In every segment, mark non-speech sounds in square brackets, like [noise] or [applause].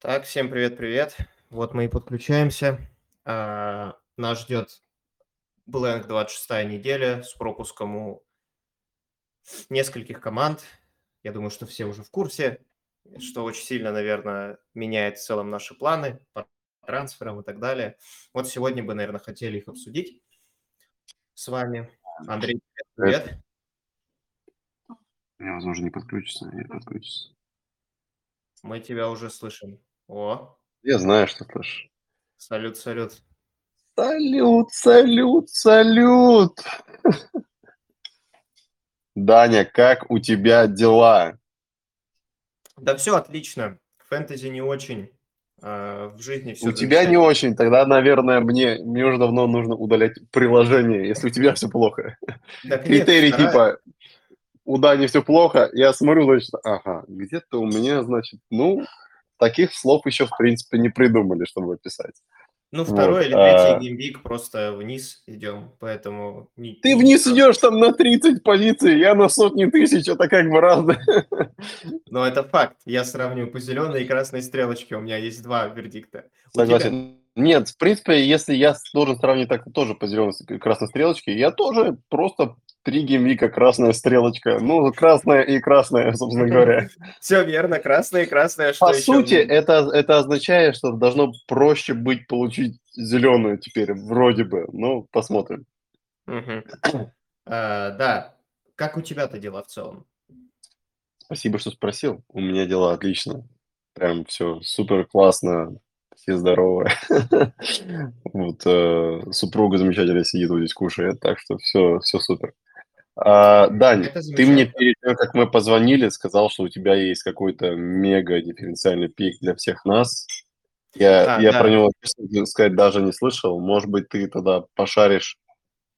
Так, всем привет-привет. Вот мы и подключаемся. А, нас ждет Blank 26 неделя с пропуском у нескольких команд. Я думаю, что все уже в курсе, что очень сильно, наверное, меняет в целом наши планы трансферам и так далее. Вот сегодня бы, наверное, хотели их обсудить с вами. Андрей, привет. привет. Я, возможно, не подключится, не подключится. Мы тебя уже слышим. О, Я знаю, что слышишь. салют, салют. Салют, салют, салют! [laughs] Даня, как у тебя дела? Да все отлично. Фэнтези не очень. А, в жизни все У тебя не очень, тогда, наверное, мне, мне уже давно нужно удалять приложение, если у тебя все плохо. Критерий типа у Дани все плохо, я смотрю, значит, ага, где-то у меня, значит, ну, таких слов еще, в принципе, не придумали, чтобы описать. Ну, второй вот, или третий а... геймвик просто вниз идем, поэтому... Ты вниз идешь там на 30 позиций, я на сотни тысяч, это как бы разное. Но это факт. Я сравню по зеленой и красной стрелочке, у меня есть два вердикта. Согласен. Нет, в принципе, если я должен сравнить так тоже по зеленой и красной стрелочке, я тоже просто три геймвика, красная стрелочка. Ну, красная и красная, [laughs] собственно говоря. Все верно, красная и красная. По сути, это, это означает, что должно проще быть получить зеленую теперь, вроде бы. Ну, посмотрим. [coughs] А, да. Как у тебя-то дела в целом? Спасибо, что спросил. У меня дела отлично. Прям все супер классно, все здоровы. [laughs] Вот э, супруга замечательно сидит вот здесь кушает, так что все, все супер. А, Дань, ты мне перед тем, как мы позвонили, сказал, что у тебя есть какой-то мега дифференциальный пик для всех нас. Я, а, я да. про него, честно сказать, даже не слышал. Может быть, ты тогда пошаришь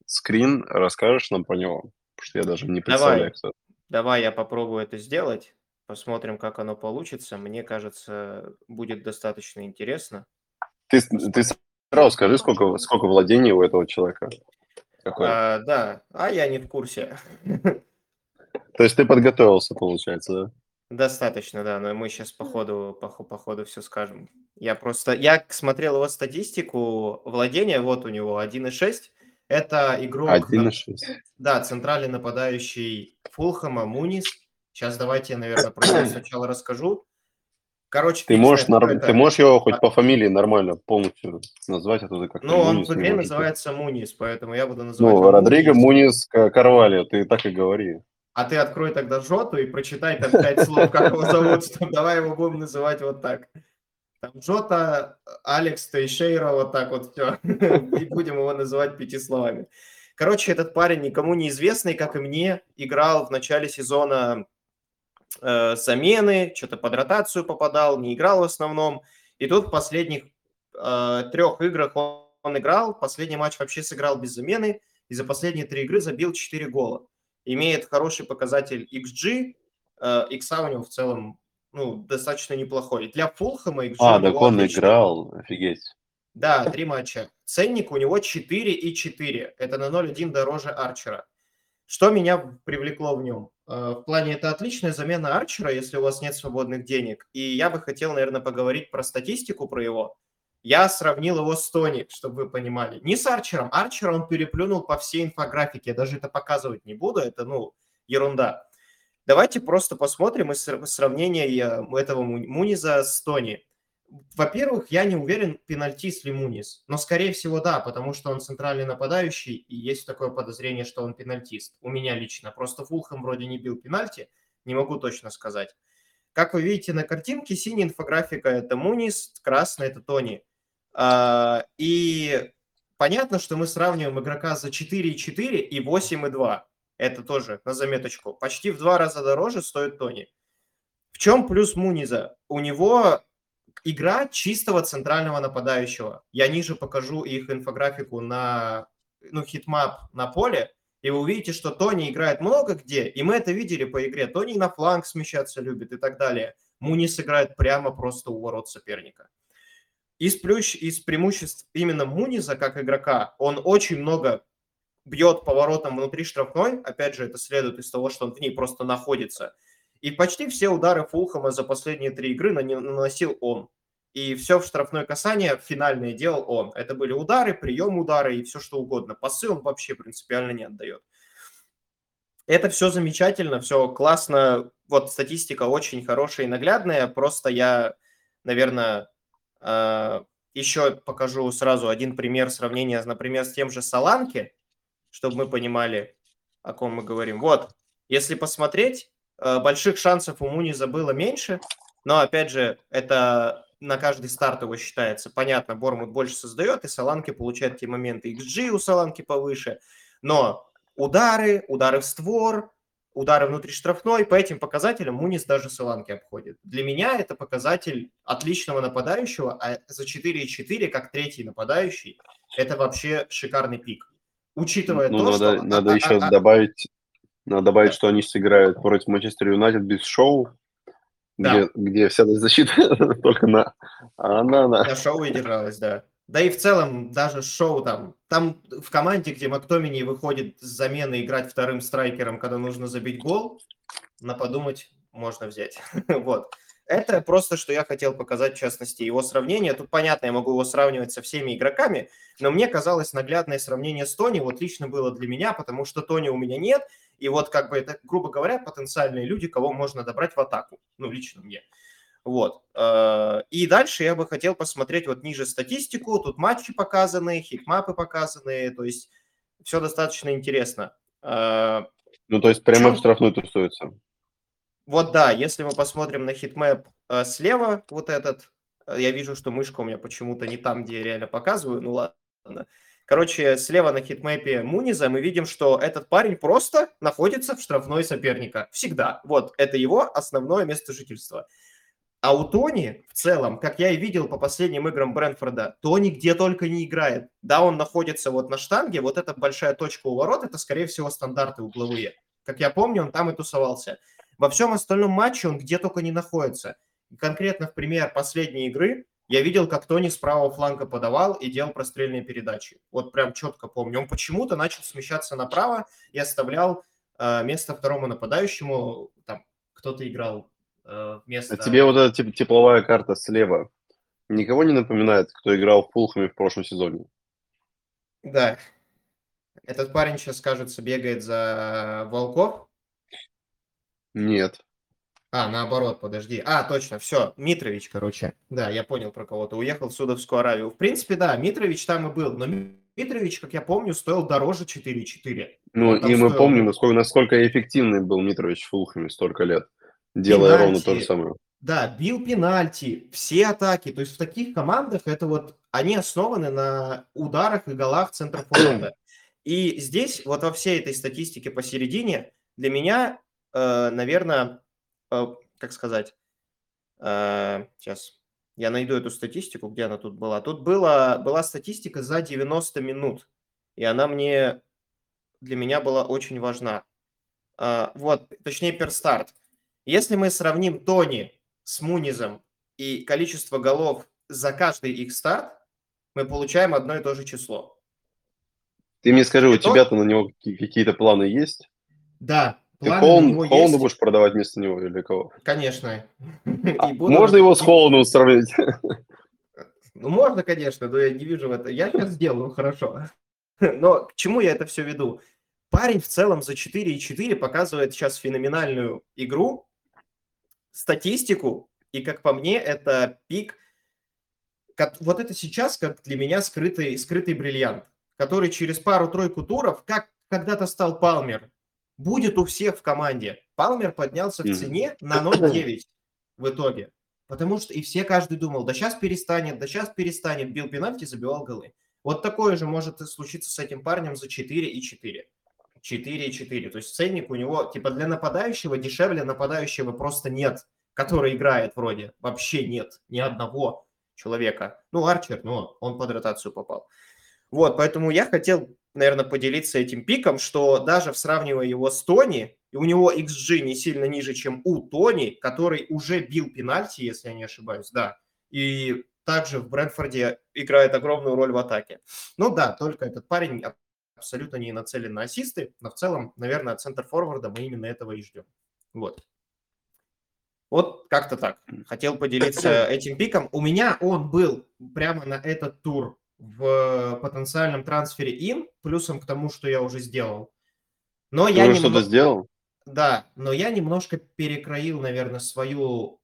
скрин, расскажешь нам про него? Потому что я даже не представляю. Давай, Давай я попробую это сделать. Посмотрим, как оно получится. Мне кажется, будет достаточно интересно. Ты, ты сразу скажи, сколько, сколько владений у этого человека? А, да, а я не в курсе. [laughs] То есть ты подготовился, получается, да? Достаточно, да, но мы сейчас по ходу, по, по ходу все скажем. Я просто, я смотрел его статистику владения, вот у него 1,6. Это игрок... 1,6. Да, центральный нападающий Фулхама, Мунис. Сейчас давайте я, наверное, про него сначала расскажу. Короче, ты можешь, нар... ты можешь его хоть по фамилии нормально полностью назвать, оттуда как Ну, он в игре называется Мунис, поэтому я буду называть Ну, Родриго Мунис Карвалио, ты так и говори. А ты открой тогда Жоту и прочитай там пять слов, как его зовут, что давай его будем называть вот так. Там Джота, Алекс Тейшейра, вот так вот все. [laughs] И будем его называть пяти словами. Короче, этот парень никому не известный, как и мне, играл в начале сезона э, замены, что-то под ротацию попадал, не играл в основном. И тут в последних э, трех играх он, он играл, последний матч вообще сыграл без замены, и за последние три игры забил 4 гола. Имеет хороший показатель XG, э, X у него в целом ну, достаточно неплохой. Для Фулхэма XG А, так он отличный. играл, офигеть. Да, три матча. Ценник у него 4 и 4. Это на 0,1 дороже Арчера. Что меня привлекло в нем? Э, в плане это отличная замена Арчера, если у вас нет свободных денег. И я бы хотел, наверное, поговорить про статистику про его. Я сравнил его с Тони, чтобы вы понимали. Не с Арчером. Арчера он переплюнул по всей инфографике. Я даже это показывать не буду. Это, ну, ерунда. Давайте просто посмотрим из сравнения этого Муниза с Тони. Во-первых, я не уверен, пенальтист ли Мунис, но, скорее всего, да, потому что он центральный нападающий, и есть такое подозрение, что он пенальтист. У меня лично. Просто Фулхэм вроде не бил пенальти, не могу точно сказать. Как вы видите на картинке, синяя инфографика – это Мунис, красная – это Тони. А, и понятно, что мы сравниваем игрока за 4,4 и 8,2. Это тоже на заметочку. Почти в два раза дороже стоит Тони. В чем плюс Муниза? У него игра чистого центрального нападающего. Я ниже покажу их инфографику на ну, heatmap на поле, и вы увидите, что Тони играет много где, и мы это видели по игре. Тони на фланг смещаться любит и так далее. Мунис играет прямо просто у ворот соперника. из плюс, из преимуществ именно Муниза как игрока, он очень много бьет поворотом внутри штрафной, опять же, это следует из того, что он в ней просто находится. И почти все удары Фулхама за последние три игры наносил он. И все в штрафное касание финальное делал он. Это были удары, прием удара и все что угодно. Пасы он вообще принципиально не отдает. Это все замечательно, все классно. Вот статистика очень хорошая и наглядная. Просто я, наверное, а, еще покажу сразу один пример сравнения, например, с тем же Саланки, чтобы мы понимали, о ком мы говорим. Вот, если посмотреть, больших шансов у Муниза было меньше, но, опять же, это на каждый старт его считается. Понятно, Бормут больше создает, и Саланки получает те моменты. XG у Саланки повыше, но удары, удары в створ, удары внутри штрафной, по этим показателям Мунис даже Саланки обходит. Для меня это показатель отличного нападающего, а за 4,4 как третий нападающий, это вообще шикарный пик. Учитывая ну, то, надо, что... Надо а, еще а, добавить, надо добавить, что они сыграют против Манчестер Юнайтед без шоу, да. где, где вся защита [laughs] только на... А она на... На шоу и держалась, да. Да и в целом даже шоу там, там в команде, где Мактомини выходит с замены играть вторым страйкером, когда нужно забить гол, на подумать можно взять. [laughs] вот. Это просто, что я хотел показать, в частности, его сравнение. Тут, понятно, я могу его сравнивать со всеми игроками, но мне казалось наглядное сравнение с Тони вот лично было для меня, потому что Тони у меня нет, и вот как бы это, грубо говоря, потенциальные люди, кого можно добрать в атаку, ну, лично мне. Вот. Э, и дальше я бы хотел посмотреть вот ниже статистику. Тут матчи показаны, heatmap ы показаны. То есть все достаточно интересно. Э, ну, то есть прямо в штрафную тусуется. Вот да, если мы посмотрим на heatmap э, слева, вот этот, я вижу, что мышка у меня почему-то не там, где я реально показываю. Ну ладно. Короче, слева на heatmap е Муниза мы видим, что этот парень просто находится в штрафной соперника. Всегда. Вот, это его основное место жительства. А у Тони в целом, как я и видел по последним играм Брентфорда, Тони где только не играет. Да, он находится вот на штанге, вот эта большая точка у ворот, это, скорее всего, стандарты угловые. Как я помню, он там и тусовался. Во всем остальном матче он где только не находится. Конкретно в пример последней игры я видел, как Тони с правого фланга подавал и делал прострельные передачи. Вот прям четко помню. Он почему-то начал смещаться направо и оставлял э, место второму нападающему. Там кто-то играл Э, вместо... А тебе вот эта теп- тепловая карта слева никого не напоминает, кто играл в Пулхаме в прошлом сезоне? Да. Этот парень сейчас, кажется, бегает за Волков. Нет. А, наоборот, подожди. А, точно, все, Митрович, короче. Да, я понял про кого-то. Уехал в Судовскую Аравию. В принципе, да, Митрович там и был, но Митрович, как я помню, стоил дороже 4,4. Ну, и мы стоил... помним, насколько, насколько эффективный был Митрович в Фулхаме столько лет делая пенальти, ровно то же самое. Да, бил пенальти, все атаки. То есть в таких командах это вот они основаны на ударах и голах центра форварда. И здесь вот во всей этой статистике посередине для меня, э, наверное, как сказать, э, сейчас я найду эту статистику, где она тут была. Тут была, была статистика за 90 минут, и она мне для меня была очень важна. Э, вот, точнее, перстарт. Если мы сравним Тони с Мунизом и количество голов за каждый их старт, мы получаем одно и то же число. Ты мне скажи, у тебя-то на него какие-то планы есть? Да, Ты Холланд, будешь продавать вместо него или кого? Конечно. [laughs] А, буду... Можно его с Холландом сравнить? [laughs] Ну, можно, конечно, но я не вижу в этом. Я сейчас сделаю, хорошо. [laughs] Но к чему я это все веду? Парень в целом за 4,4 показывает сейчас феноменальную игру, статистику, и, как по мне, это пик. Вот это сейчас, как для меня, скрытый, скрытый бриллиант, который через пару-тройку туров, как когда-то стал Палмер, будет у всех в команде. Палмер поднялся в цене на 0,9 в итоге. Потому что и все, каждый думал, да сейчас перестанет, да сейчас перестанет, бил пенальти, забивал голы. Вот такое же может случиться с этим парнем за 4 и 4. 4,4. То есть ценник у него, типа, для нападающего дешевле нападающего просто нет, который играет вроде. Вообще нет ни одного человека. Ну, Арчер, ну, он под ротацию попал. Вот, поэтому я хотел, наверное, поделиться этим пиком, что даже сравнивая его с Тони, и у него XG не сильно ниже, чем у Тони, который уже бил пенальти, если я не ошибаюсь, да. И также в Брэнфорде играет огромную роль в атаке. Ну да, только этот парень абсолютно не нацелен на ассисты, но в целом, наверное, от центр-форварда мы именно этого и ждем. Вот. Вот как-то так. Хотел поделиться [clears throat] этим пиком. У меня он был прямо на этот тур в потенциальном трансфере им, плюсом к тому, что я уже сделал. Но Ты я немного... что-то сделал? Да, но я немножко перекроил, наверное, свою,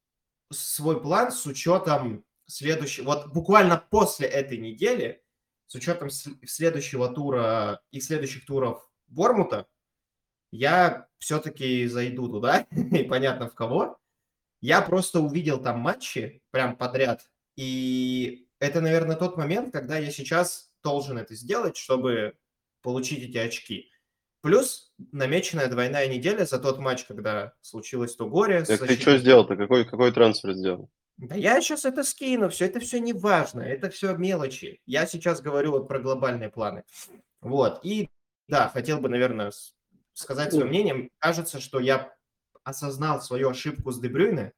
свой план с учетом следующего... Вот буквально после этой недели, с учетом следующего тура и следующих туров Бормута, я все-таки зайду туда, [laughs] и понятно в кого. Я просто увидел там матчи прям подряд, и это, наверное, тот момент, когда я сейчас должен это сделать, чтобы получить эти очки. Плюс намеченная двойная неделя за тот матч, когда случилось то горе. Так ты что сделал-то? Какой, какой трансфер сделал? Да я сейчас это скину, все это все не важно, это все мелочи. Я сейчас говорю вот про глобальные планы. Вот, и да, хотел бы, наверное, сказать свое мнение. Кажется, что я осознал свою ошибку с Дебрюйне.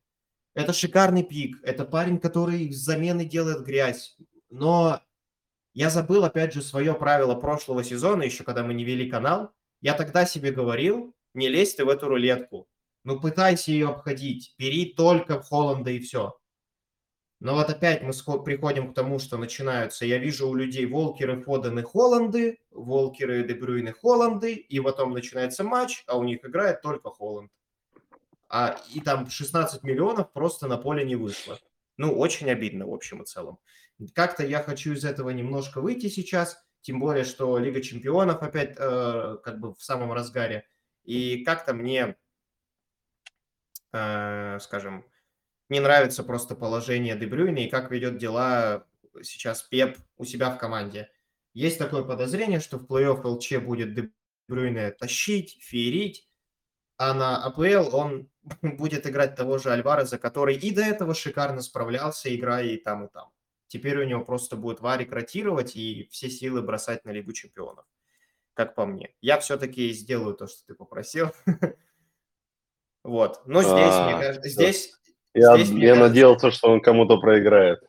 Это шикарный пик, это парень, который с замены делает грязь. Но я забыл, опять же, свое правило прошлого сезона, еще когда мы не вели канал. Я тогда себе говорил, не лезь ты в эту рулетку. Ну, пытайся ее обходить. Бери только Холланда и все. Но вот опять мы приходим к тому, что начинаются, я вижу у людей Волкеры, Фодены, Холланды, Волкеры, Дебрюйны, Холланды, и потом начинается матч, а у них играет только Холланд. А, и там 16 миллионов просто на поле не вышло. Ну, очень обидно в общем и целом. Как-то я хочу из этого немножко выйти сейчас, тем более, что Лига Чемпионов опять э, как бы в самом разгаре. И как-то мне, э, скажем, не нравится просто положение Дебрюйна и как ведет дела сейчас Пеп у себя в команде. Есть такое подозрение, что в плей-офф ЛЧ будет Дебрюйна тащить, феерить, а на АПЛ он [laughs] будет играть того же Альвареза, который и до этого шикарно справлялся, играя и там, и там. Теперь у него просто будет Варик ротировать и все силы бросать на Лигу Чемпионов, как по мне. Я все-таки сделаю то, что ты попросил. [laughs] Вот. Но здесь, мне А, кажется, здесь Я, надеялся, что он кому-то проиграет.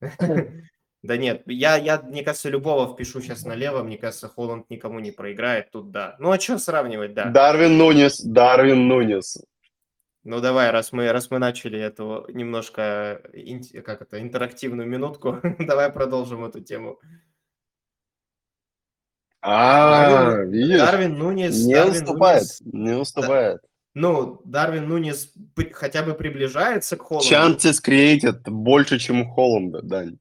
[laughs] Да нет, я, я, мне кажется, любого впишу сейчас налево, мне кажется, Холланд никому не проиграет, тут да. Ну а что сравнивать, да. Дарвин Нунес, Дарвин Нунес. Ну давай, раз мы, раз мы начали эту немножко, инт- как это, интерактивную минутку, [laughs] давай продолжим эту тему. А, видишь? Дарвин Нунес, Не Дарвин уступает, не уступает. ну, Дарвин Нунес при- хотя бы приближается к Холланду, Chances created больше, чем у Холланда, Дань.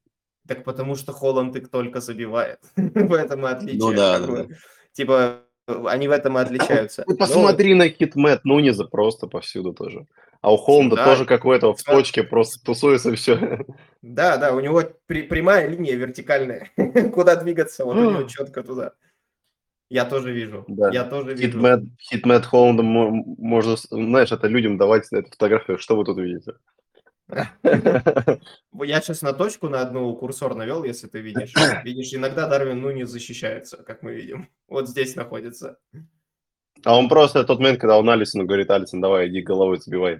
Так потому что Холланд их только забивает, [laughs] в этом и отличие. Ну да, да. Типа, они в этом и отличаются. Ты [laughs] Ну, посмотри на хитмет Нунеза просто повсюду тоже. А у Холланда Да. тоже, как у этого, в точке просто тусуется все. Да, да, у него при- прямая линия вертикальная. [laughs] Куда двигаться, вот у него [gasps] четко туда. Я тоже вижу. Да. Я тоже вижу. Хитмет, хитмет Холланда мо- можно, знаешь, это людям давать эту фотографию, что вы тут видите. Я сейчас на точку на одну курсор навел, если ты видишь. [coughs] Видишь, иногда Дарвин ну не защищается, как мы видим. Вот здесь находится. А он просто тот момент, когда он Алисону говорит, Алисон, давай, иди головой забивай,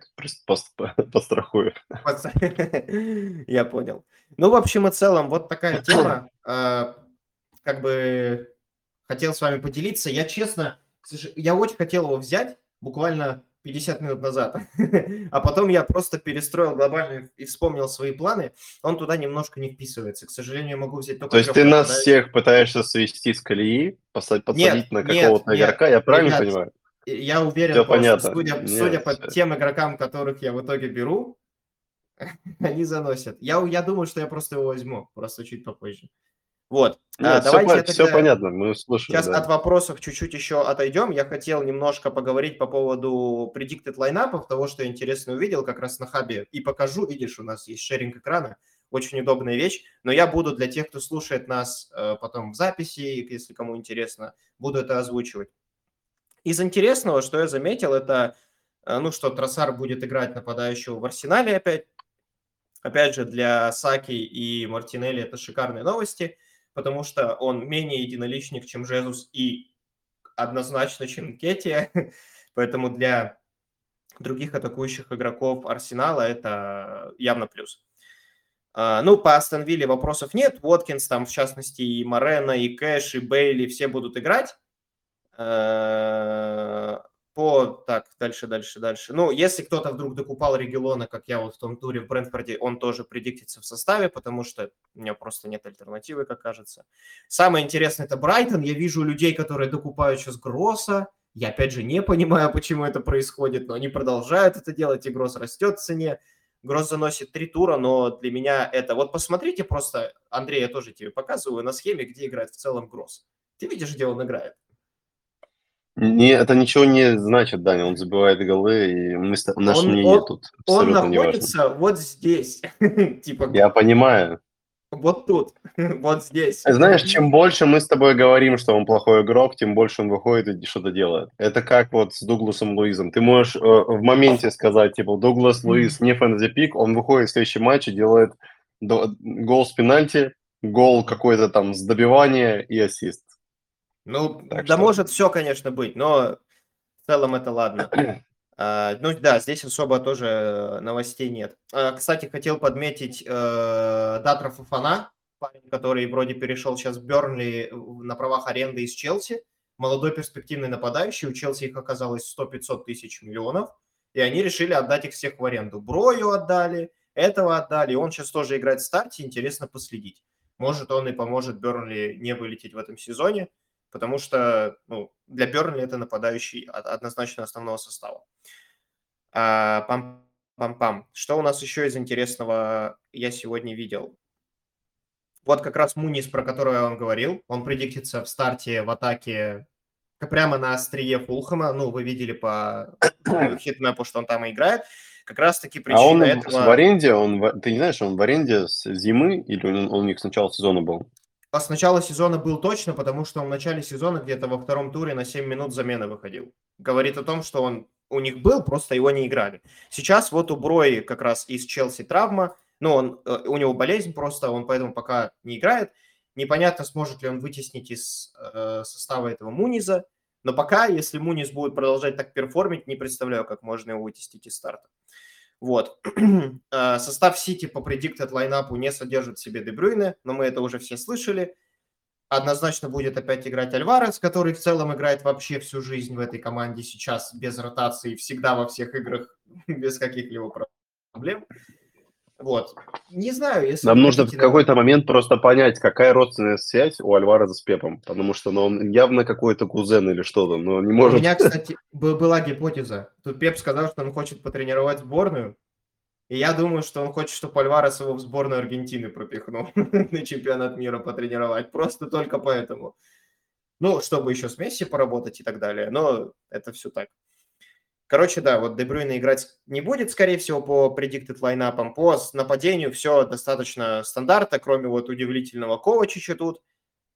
пострахую. [laughs] Я понял. Ну, в общем и целом, вот такая [coughs] тема. А, Как бы хотел с вами поделиться. Я честно, я очень хотел его взять буквально 50 минут назад. [laughs] А потом я просто перестроил глобально и вспомнил свои планы. Он туда немножко не вписывается. К сожалению, я могу взять только... То есть ты нас нападающих. всех пытаешься свести с колеи, посадить, подсадить на нет, какого-то нет, игрока, я правильно ребят, понимаю? И Я уверен, просто, понятно. судя, Нет, судя по тем игрокам, которых я в итоге беру, [laughs] они заносят. Я, я думаю, что я просто его возьму, просто чуть попозже. Вот. А, Нет, давайте я все, тогда понятно, мы слушаем. Сейчас да. от вопросов чуть-чуть еще отойдем. Я хотел немножко поговорить по поводу predicted лайнапов, того, что я интересно увидел как раз на хабе. И покажу, видишь, у нас есть шеринг экрана, очень удобная вещь. Но я буду для тех, кто слушает нас э, потом в записи, если кому интересно, буду это озвучивать. Из интересного, что я заметил, это, э, ну, что Тросар будет играть нападающего в Арсенале опять. Опять же, для Саки и Мартинелли это шикарные новости, потому что он менее единоличник, чем Жезус, и однозначно, чем Кетия. [laughs] Поэтому для других атакующих игроков Арсенала это явно плюс. А, ну, по Астон Вилле вопросов нет. Уоткинс там, в частности, и Морено, и Кэш, и Бейли все будут играть. По... Так, дальше, дальше, дальше. Ну, если кто-то вдруг докупал Регелона, как я вот в том туре в Брентфорде, он тоже предиктится в составе, потому что у меня просто нет альтернативы, как кажется. Самое интересное – это Брайтон. Я вижу людей, которые докупают сейчас Гросса. Я, опять же, не понимаю, [laughs] почему это происходит, но они продолжают это делать, и Гросс растет в цене. Гросс заносит три тура, но для меня это... Вот посмотрите просто, Андрей, я тоже тебе показываю на схеме, где играет в целом Гросс. Ты видишь, где он играет? Не, это ничего не значит, Даня. Он забивает голы, и мы, наше он, мнение он, тут Он находится вот здесь. [laughs] типа, Я понимаю. вот тут, [laughs] вот здесь. Знаешь, чем больше мы с тобой говорим, что он плохой игрок, тем больше он выходит и что-то делает. Это как вот с Дугласом Луизом. Ты можешь э, в моменте сказать, типа, Дуглас Луиз не фэнтези-пик, он выходит в следующий матч и делает гол с пенальти, гол какой-то там с добивания и ассист. Ну, Так да что- может все, конечно, быть, но в целом это ладно. [clears throat] А, ну да, здесь особо тоже новостей нет. А, кстати, хотел подметить э, Датра Фафана, парень, который вроде перешел сейчас в Бернли на правах аренды из Челси. Молодой перспективный нападающий, у Челси их оказалось 100-500 тысяч миллионов, и они решили отдать их всех в аренду. Брою отдали, этого отдали, он сейчас тоже играет в старте, интересно последить. Может, он и поможет Бернли не вылететь в этом сезоне, потому что ну, для Бернли это нападающий од- однозначно основного состава. А, Пам-пам-пам. Что у нас еще из интересного я сегодня видел? Вот как раз Мунис, про которого я вам говорил, он предиктится в старте в атаке прямо на острие Фулхэма. Ну, вы видели по [coughs] хитмэпу, что он там и играет. Как раз-таки А причина он этого... в аренде, он, ты не знаешь, он в аренде с зимы или он, он у них с начала сезона был? А с начала сезона был точно, потому что он в начале сезона где-то во втором туре на 7 минут замены выходил. Говорит о том, что он у них был, просто его не играли. Сейчас вот у Брои как раз из Челси травма, ну, он, э, у него болезнь просто, он поэтому пока не играет. Непонятно, сможет ли он вытеснить из э, состава этого Муниза, но пока, если Муниз будет продолжать так перформить, не представляю, как можно его вытеснить из старта. Вот. [clears throat] Э, Состав Сити по predicted лайнапу не содержит в себе Дебрюйне, но мы это уже все слышали. Однозначно будет опять играть Альварес, который в целом играет вообще всю жизнь в этой команде сейчас без ротации, всегда во всех играх [laughs] без каких-либо проблем. Вот. Не знаю, если... Нам нужно в хотите, какой-то момент просто понять, какая родственная связь у Альвареса с Пепом, потому что ну, он явно какой-то кузен или что-то, но не У может... меня, [laughs] кстати, бы- была гипотеза. Тут Пеп сказал, что он хочет потренировать сборную, и я думаю, что он хочет, чтобы Альварес его в сборную Аргентины пропихнул [laughs] на чемпионат мира потренировать. Просто только поэтому. Ну, чтобы еще с Месси поработать и так далее. Но это все так. Короче, да, вот Дебрюйна играть не будет, скорее всего, по predicted лайнапам. По нападению все достаточно стандарта, кроме вот удивительного Ковачича тут.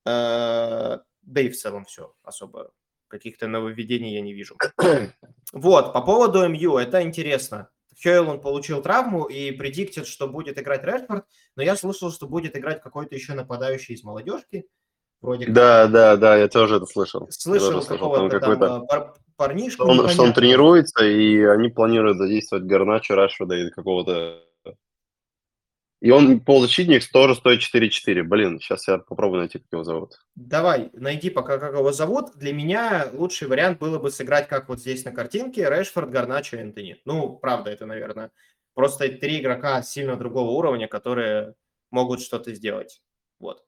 Э, Да и в целом все. Особо каких-то нововведений я не вижу. [clears throat] Вот, по поводу МЮ, это интересно. Хейл получил травму и предиктит, что будет играть Редфорд, но я слышал, что будет играть какой-то еще нападающий из молодежки. Вроде как. Да, да, да, я тоже это слышал. Слышал слышал, какого-то там какой-то... пар- парнишку. Что он, что он тренируется, и они планируют задействовать Гарначо, Рашфорда и какого-то... И он полузащитник тоже стоит 4-4. Блин, сейчас я попробую найти, как его зовут. Давай, найди пока, как его зовут. Для меня лучший вариант было бы сыграть, как вот здесь на картинке, Решфорд, Гарначо, Энтони. Ну, правда, это, наверное, просто три игрока сильно другого уровня, которые могут что-то сделать. Вот.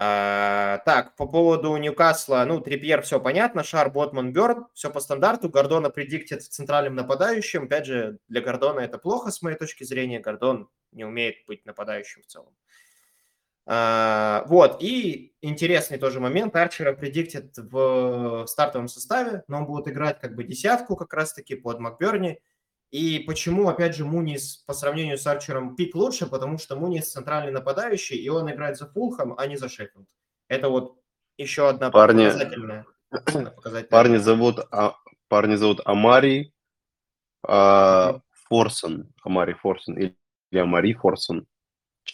А, так, по поводу Ньюкасла, ну, Трипьер, все понятно, Шар, Ботман, Бёрн, все по стандарту. Гордона предиктит центральным нападающим. Опять же, для Гордона это плохо, с моей точки зрения. Гордон не умеет быть нападающим в целом. А, вот, и интересный тоже момент. Арчера предиктит в стартовом составе, но он будет играть как бы десятку как раз-таки под Макберни. И почему, опять же, Мунис по сравнению с Арчером пик лучше? Потому что Мунис центральный нападающий, и он играет за Фулхэм, а не за Шеффилд. Это вот еще одна Парни- показательная. показательная Парни зовут, а, парни зовут Амари а. Форсон. Амари Форсон. Или Амари Форсон.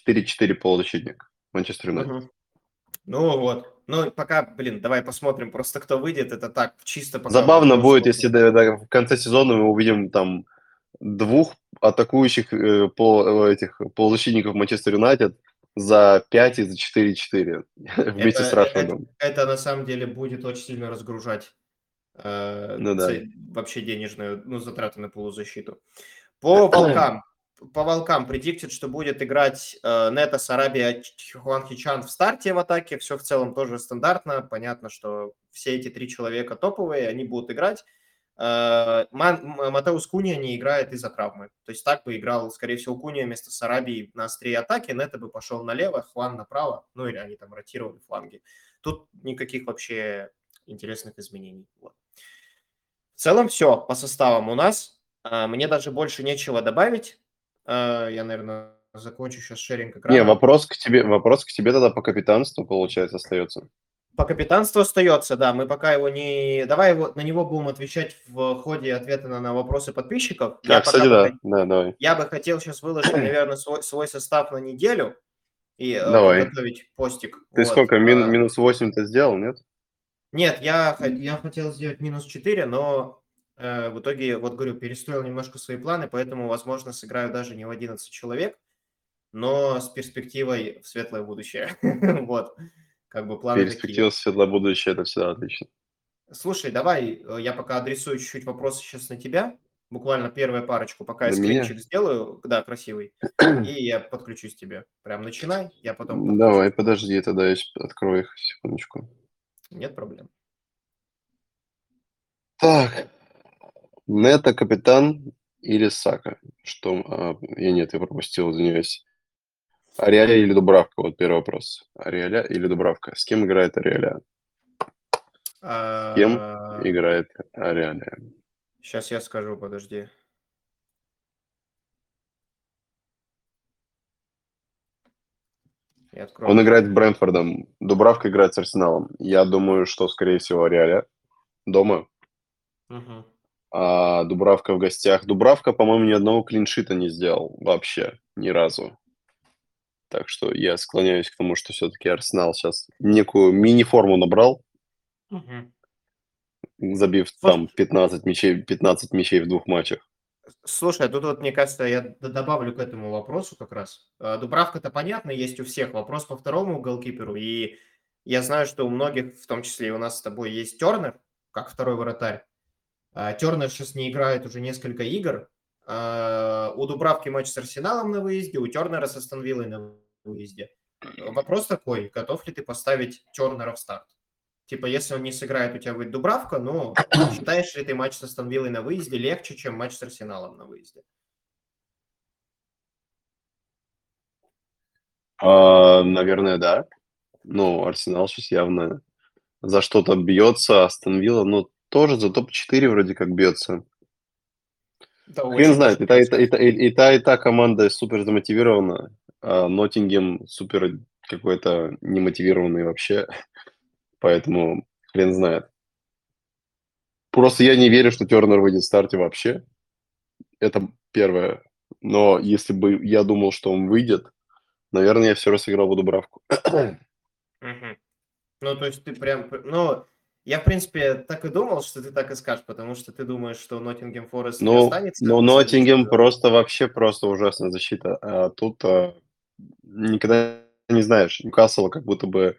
4-4 полузащитник. Манчестер Юнайтед. Ну вот. Ну, пока, блин, давай посмотрим просто, кто выйдет. Это так, чисто пока... Забавно будет, если до- до- в конце сезона мы увидим там двух атакующих э, пол, этих полузащитников Манчестер Юнайтед за 5 и за 4-4 [laughs] вместе Это, с это, Рашфордом. это на самом деле будет очень сильно разгружать э, Ну да. вообще денежную ну, затраты на полузащиту. По волкам. По волкам предиктит, что будет играть э, Нета Сарабия Хуан Хичан в старте в атаке. Все в целом тоже стандартно. Понятно, что все эти три человека топовые, они будут играть. Э, Матеус Куния не играет из-за травмы. То есть так бы играл, скорее всего, Куния вместо Сарабии на острие атаки. Нета бы пошел налево, Хуан направо. Ну или они там ротировали фланги. Тут никаких вообще интересных изменений. Вот. В целом все по составам у нас. А, Мне даже больше нечего добавить. А, Я, наверное, закончу сейчас шеринг экрана. Не, вопрос к тебе, вопрос к тебе тогда по капитанству, получается, остается. По капитанству остается, да. Мы пока его не... Давай его, на него будем отвечать в ходе ответа на, на вопросы подписчиков. Да, Я кстати, да, бы- да, давай. Я бы хотел сейчас выложить, наверное, свой, свой состав на неделю и э, Давай. подготовить постик. Ты Вот. сколько, мин- А, минус 8 ты сделал, нет? Нет, я, я хотел сделать минус 4, но э, в итоге, вот говорю, перестроил немножко свои планы, поэтому, возможно, сыграю даже не в 11 человек, но с перспективой в светлое будущее. [laughs] Вот, как бы планы такие. Перспектива светлое будущее, это всегда отлично. Слушай, давай э, я пока адресую чуть-чуть вопросы сейчас на тебя, буквально первую парочку, пока я меня? скринчик сделаю, да, красивый, [clears throat] и я подключусь к тебе. Прям начинай, я потом Давай, подключусь. подожди, тогда я открою их, секундочку. Нет проблем. Так, Нета капитан или Сака? Что? а, я нет, я пропустил, извиняюсь. Ариаля или Дубравка? Вот первый вопрос. Ариаля или Дубравка? С кем играет Ариаля? кем А, Играет Ариаля. Сейчас я скажу, подожди. Он играет с Брэнфордом, Дубравка играет с Арсеналом. Я думаю, что, скорее всего, Ариаля дома, Мгм. а Дубравка в гостях. Дубравка, по-моему, ни одного клиншита не сделал вообще, ни разу. Так что я склоняюсь к тому, что все-таки Арсенал сейчас некую мини-форму набрал, Мгм. забив Вот. там 15 мячей, 15 мячей в двух матчах. Слушай, а тут вот, мне кажется, я добавлю к этому вопросу как раз. А, Дубравка-то понятно, есть у всех. Вопрос по второму голкиперу. И я знаю, что у многих, в том числе и у нас с тобой, есть Тернер, как второй вратарь. А, Тернер сейчас не играет уже несколько игр. А, У Дубравки матч с Арсеналом на выезде, у Тернера с Астон Виллой на выезде. [clears throat] Вопрос такой, готов ли ты поставить Тернера в старт? Типа, если он не сыграет, у тебя будет Дубравка, но [clears throat] считаешь ли ты матч с Астон Виллой на выезде легче, чем матч с Арсеналом на выезде? А, наверное, да. Ну, Арсенал сейчас явно за что-то бьется, Астон Вилла, ну, тоже за топ-4 вроде как бьется. Да, Хрен знает, и та, и, та, и, та, и, та, и та команда супер замотивирована, а Ноттингем супер какой-то немотивированный вообще, [laughs] поэтому хрен знает. Просто я не верю, что Тернер выйдет в старте вообще. Это первое. Но если бы я думал, что он выйдет, наверное, я все равно сыграл бы Дубравку. Мгм. Ну, то есть ты прям... Ну, я, в принципе, так и думал, что ты так и скажешь, потому что ты думаешь, что Ноттингем Форест не Ну, останется. ну Ноттингем просто вообще просто ужасная защита. А тут а, никогда не знаешь. Ньюкасл как будто бы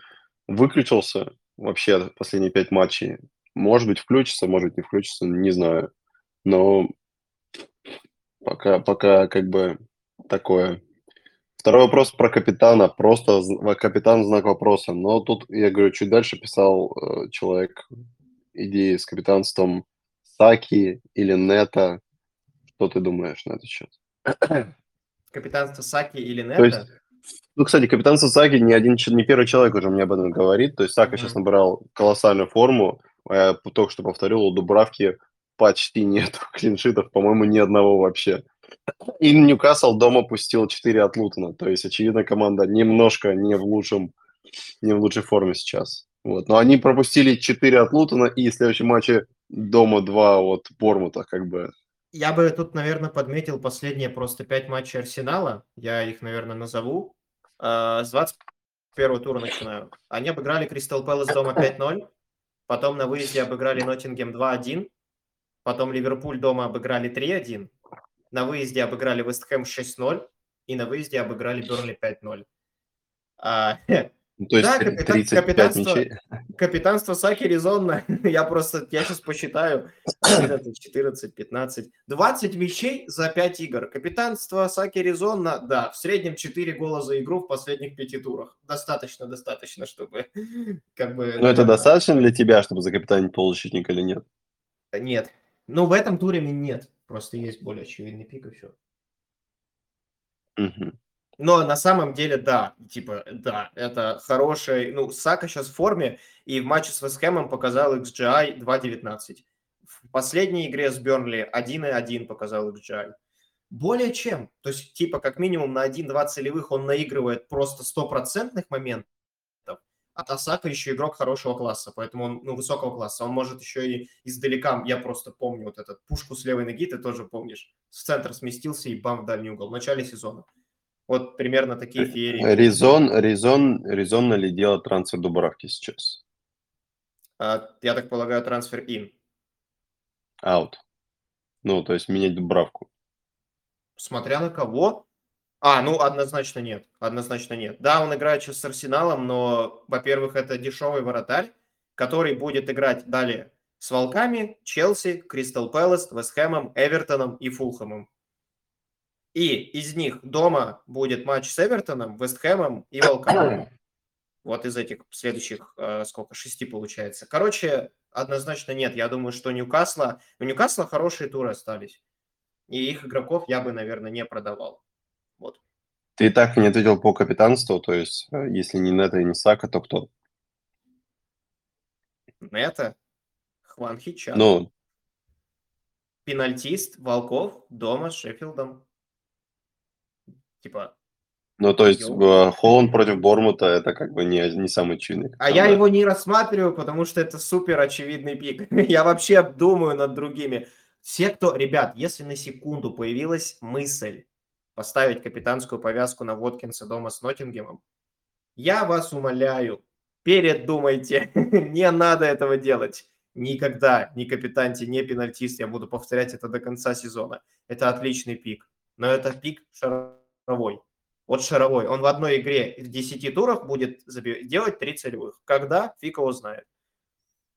выключился вообще последние пять матчей. Может быть, включится, может быть, не включится, не знаю. Но пока, пока как бы такое. Второй вопрос про капитана. Просто капитан знак вопроса. Но тут, я говорю, чуть дальше писал э, человек идеи с капитанством Саки или Нета. Что ты думаешь на этот счет? [clears throat] Капитанство Саки или Нета? То есть, ну, кстати, капитан Саки не один, не первый человек уже мне об этом говорит. То есть Сака Мгм. сейчас набрал колоссальную форму. А Я только что повторил, у Дубравки почти нет [laughs] клиншитов, по-моему, ни одного вообще. И Ньюкасл дома пустил 4 от Лутона. То есть, очевидно, команда немножко не в лучшем, не в лучшей форме сейчас. Вот. Но они пропустили 4 от Лутона и в следующем матче дома 2 от Бормута, как бы. Я бы тут, наверное, подметил последние просто пять матчей Арсенала. Я их, наверное, назову. А, С 21 тура начинаю. Они обыграли Кристал Пэлас дома 5-0. Потом на выезде обыграли Ноттингем 2-1. Потом Ливерпуль дома обыграли 3-1. На выезде обыграли Вест Хэм 6-0 и на выезде обыграли Бернли 5-0. А, Ну, то есть Да, капитан- 35 капитанство- мячей. капитанство Саки резонно. [laughs] Я просто, я сейчас посчитаю. 11, 14, 15, 20 мячей за 5 игр. Капитанство Саки резонно, да, в среднем 4 гола за игру в последних пяти турах. Достаточно, достаточно, чтобы [laughs] как бы... Но это наверное, достаточно для тебя, чтобы закапитанить полузащитника или нет? Нет. Ну, в этом туре нет. Просто есть более очевидный пик и все. Мгм. Но на самом деле, да, типа, да, это хороший... Ну, Сака сейчас в форме, и в матче с Вестхэмом показал XGI 2.19. В последней игре с Бернли 1.1 показал XGI. Более чем. То есть, типа, как минимум на 1-2 целевых он наигрывает просто стопроцентных моментов, а Сака еще игрок хорошего класса, поэтому он, ну, высокого класса. Он может еще и издалека, я просто помню вот этот пушку с левой ноги, ты тоже помнишь, в центр сместился и бам в дальний угол в начале сезона. Вот примерно такие феерии. Резон, резон, резонно ли делать трансфер Дубравки сейчас? А, я так полагаю, трансфер ин. Аут. Ну, то есть менять Дубравку. Смотря на кого. А, ну, однозначно нет. Однозначно нет. Да, он играет сейчас с Арсеналом, но, во-первых, это дешевый вратарь, который будет играть далее с Волками, Челси, Кристал Пэлас, Вестхэмом, Эвертоном и Фулхэмом. И из них дома будет матч с Эвертоном, Вестхэмом и Волками. Вот из этих следующих, э, сколько, шести получается. Короче, однозначно нет. Я думаю, что Ньюкасла... У Ньюкасла хорошие туры остались. И их игроков я бы, наверное, не продавал. Ты так и не ответил по капитанству, то есть э, если не Нета и не Сака, то кто? Нета, Хван Хича, Ну, пенальтист, Волков, дома с Шеффилдом. Типа, ну то есть Йоу. э, Холланд против Бормута это как бы не, не самый чинный. а я его не рассматриваю, потому что это супер очевидный пик. [laughs] Я вообще думаю над другими. Все, кто... Ребят, если на секунду появилась мысль поставить капитанскую повязку на Воткинса дома с Ноттингемом, я вас умоляю, передумайте. [laughs] Не надо этого делать. Никогда ни капитанте, ни пенальтист, я буду повторять это до конца сезона. Это отличный пик. Но это пик шаровой. Вот шаровой. Он в одной игре в 10 турах будет делать 3 целевых. Когда? Фиг его знает.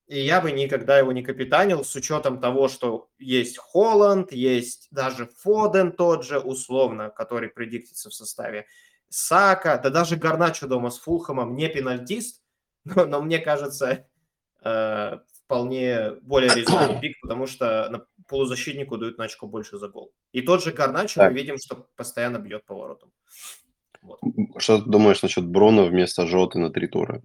И я бы никогда его не капитанил с учетом того, что есть Холланд, есть даже Фоден тот же, условно, который предиктится в составе. Сака, да даже Гарначо дома с Фулхэмом не пенальтист, [laughs] но, но мне кажется, э, вполне более резонный [coughs] пик, потому что на полузащитнику дают на очко больше за гол. И тот же Гарначо Так. мы видим, что постоянно бьет поворотом. Вот. Что ты думаешь насчет Бруно вместо Жоты на три тура?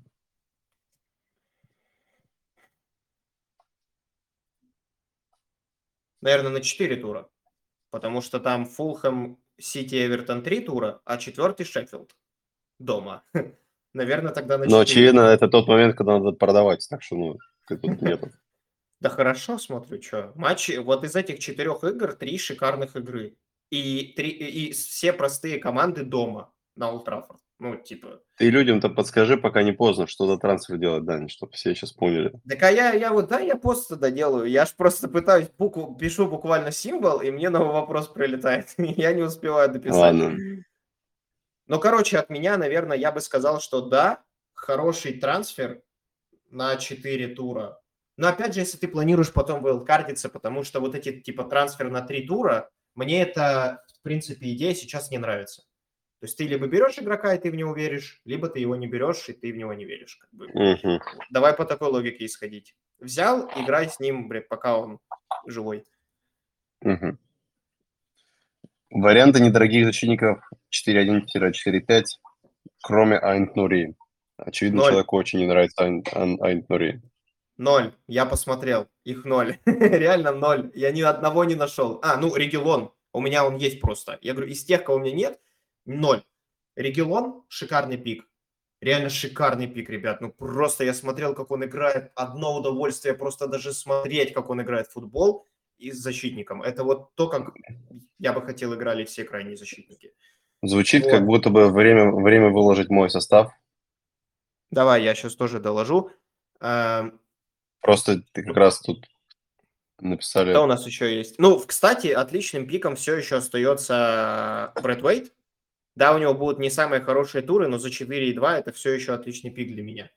Наверное, на 4 тура. Потому что там Фулхэм, Сити, Эвертон 3 тура, а четвертый Шеффилд дома. [laughs] Наверное, тогда на 4. Но очевидно, это тот момент, когда надо продавать, так что ну тут нет. Да хорошо, смотрю, что. Матчи, вот из этих четырех игр три шикарных игры. И, три, и и все простые команды дома на Олд Траффорд. Ну, типа... Ты людям-то подскажи, пока не поздно, что за трансфер делать, Дани, чтобы все сейчас поняли. Так а я, я вот, да, я пост тогда делаю. Я ж просто пытаюсь, букву, пишу буквально символ, и мне новый вопрос прилетает. [laughs] Я не успеваю дописать. Ладно. Ну, короче, от меня, наверное, я бы сказал, что да, хороший трансфер на 4 тура. Но опять же, если ты планируешь потом вилдкардиться, потому что вот эти типа трансфер на 3 тура, мне это, в принципе, идея сейчас не нравится. То есть ты либо берешь игрока, и ты в него веришь, либо ты его не берешь, и ты в него не веришь. Как бы. Мгм. Давай по такой логике исходить. Взял, играй с ним, блядь, пока он живой. Мгм. Варианты недорогих защитников 4.1-4.5, кроме Айнт Нури. Очевидно, Ноль. человеку очень не нравится Айн- Айн- Айнт Нури. Ноль. Я посмотрел. Их ноль. [laughs] Реально ноль. Я ни одного не нашел. А, ну, Регелон. У меня он есть просто. Я говорю, из тех, кого у меня нет, ноль. Регелон – шикарный пик. Реально шикарный пик, ребят. Ну, просто я смотрел, как он играет. Одно удовольствие просто даже смотреть, как он играет в футбол и с защитником. Это вот то, как я бы хотел играли все крайние защитники. Звучит, Вот. как будто бы время, время выложить мой состав. Давай, я сейчас тоже доложу. Эм, Просто ты как раз тут написали... Кто у нас еще есть? Ну, кстати, отличным пиком все еще остается Брэд Уэйт. Да, у него будут не самые хорошие туры, но за 4,2 это все еще отличный пик для меня.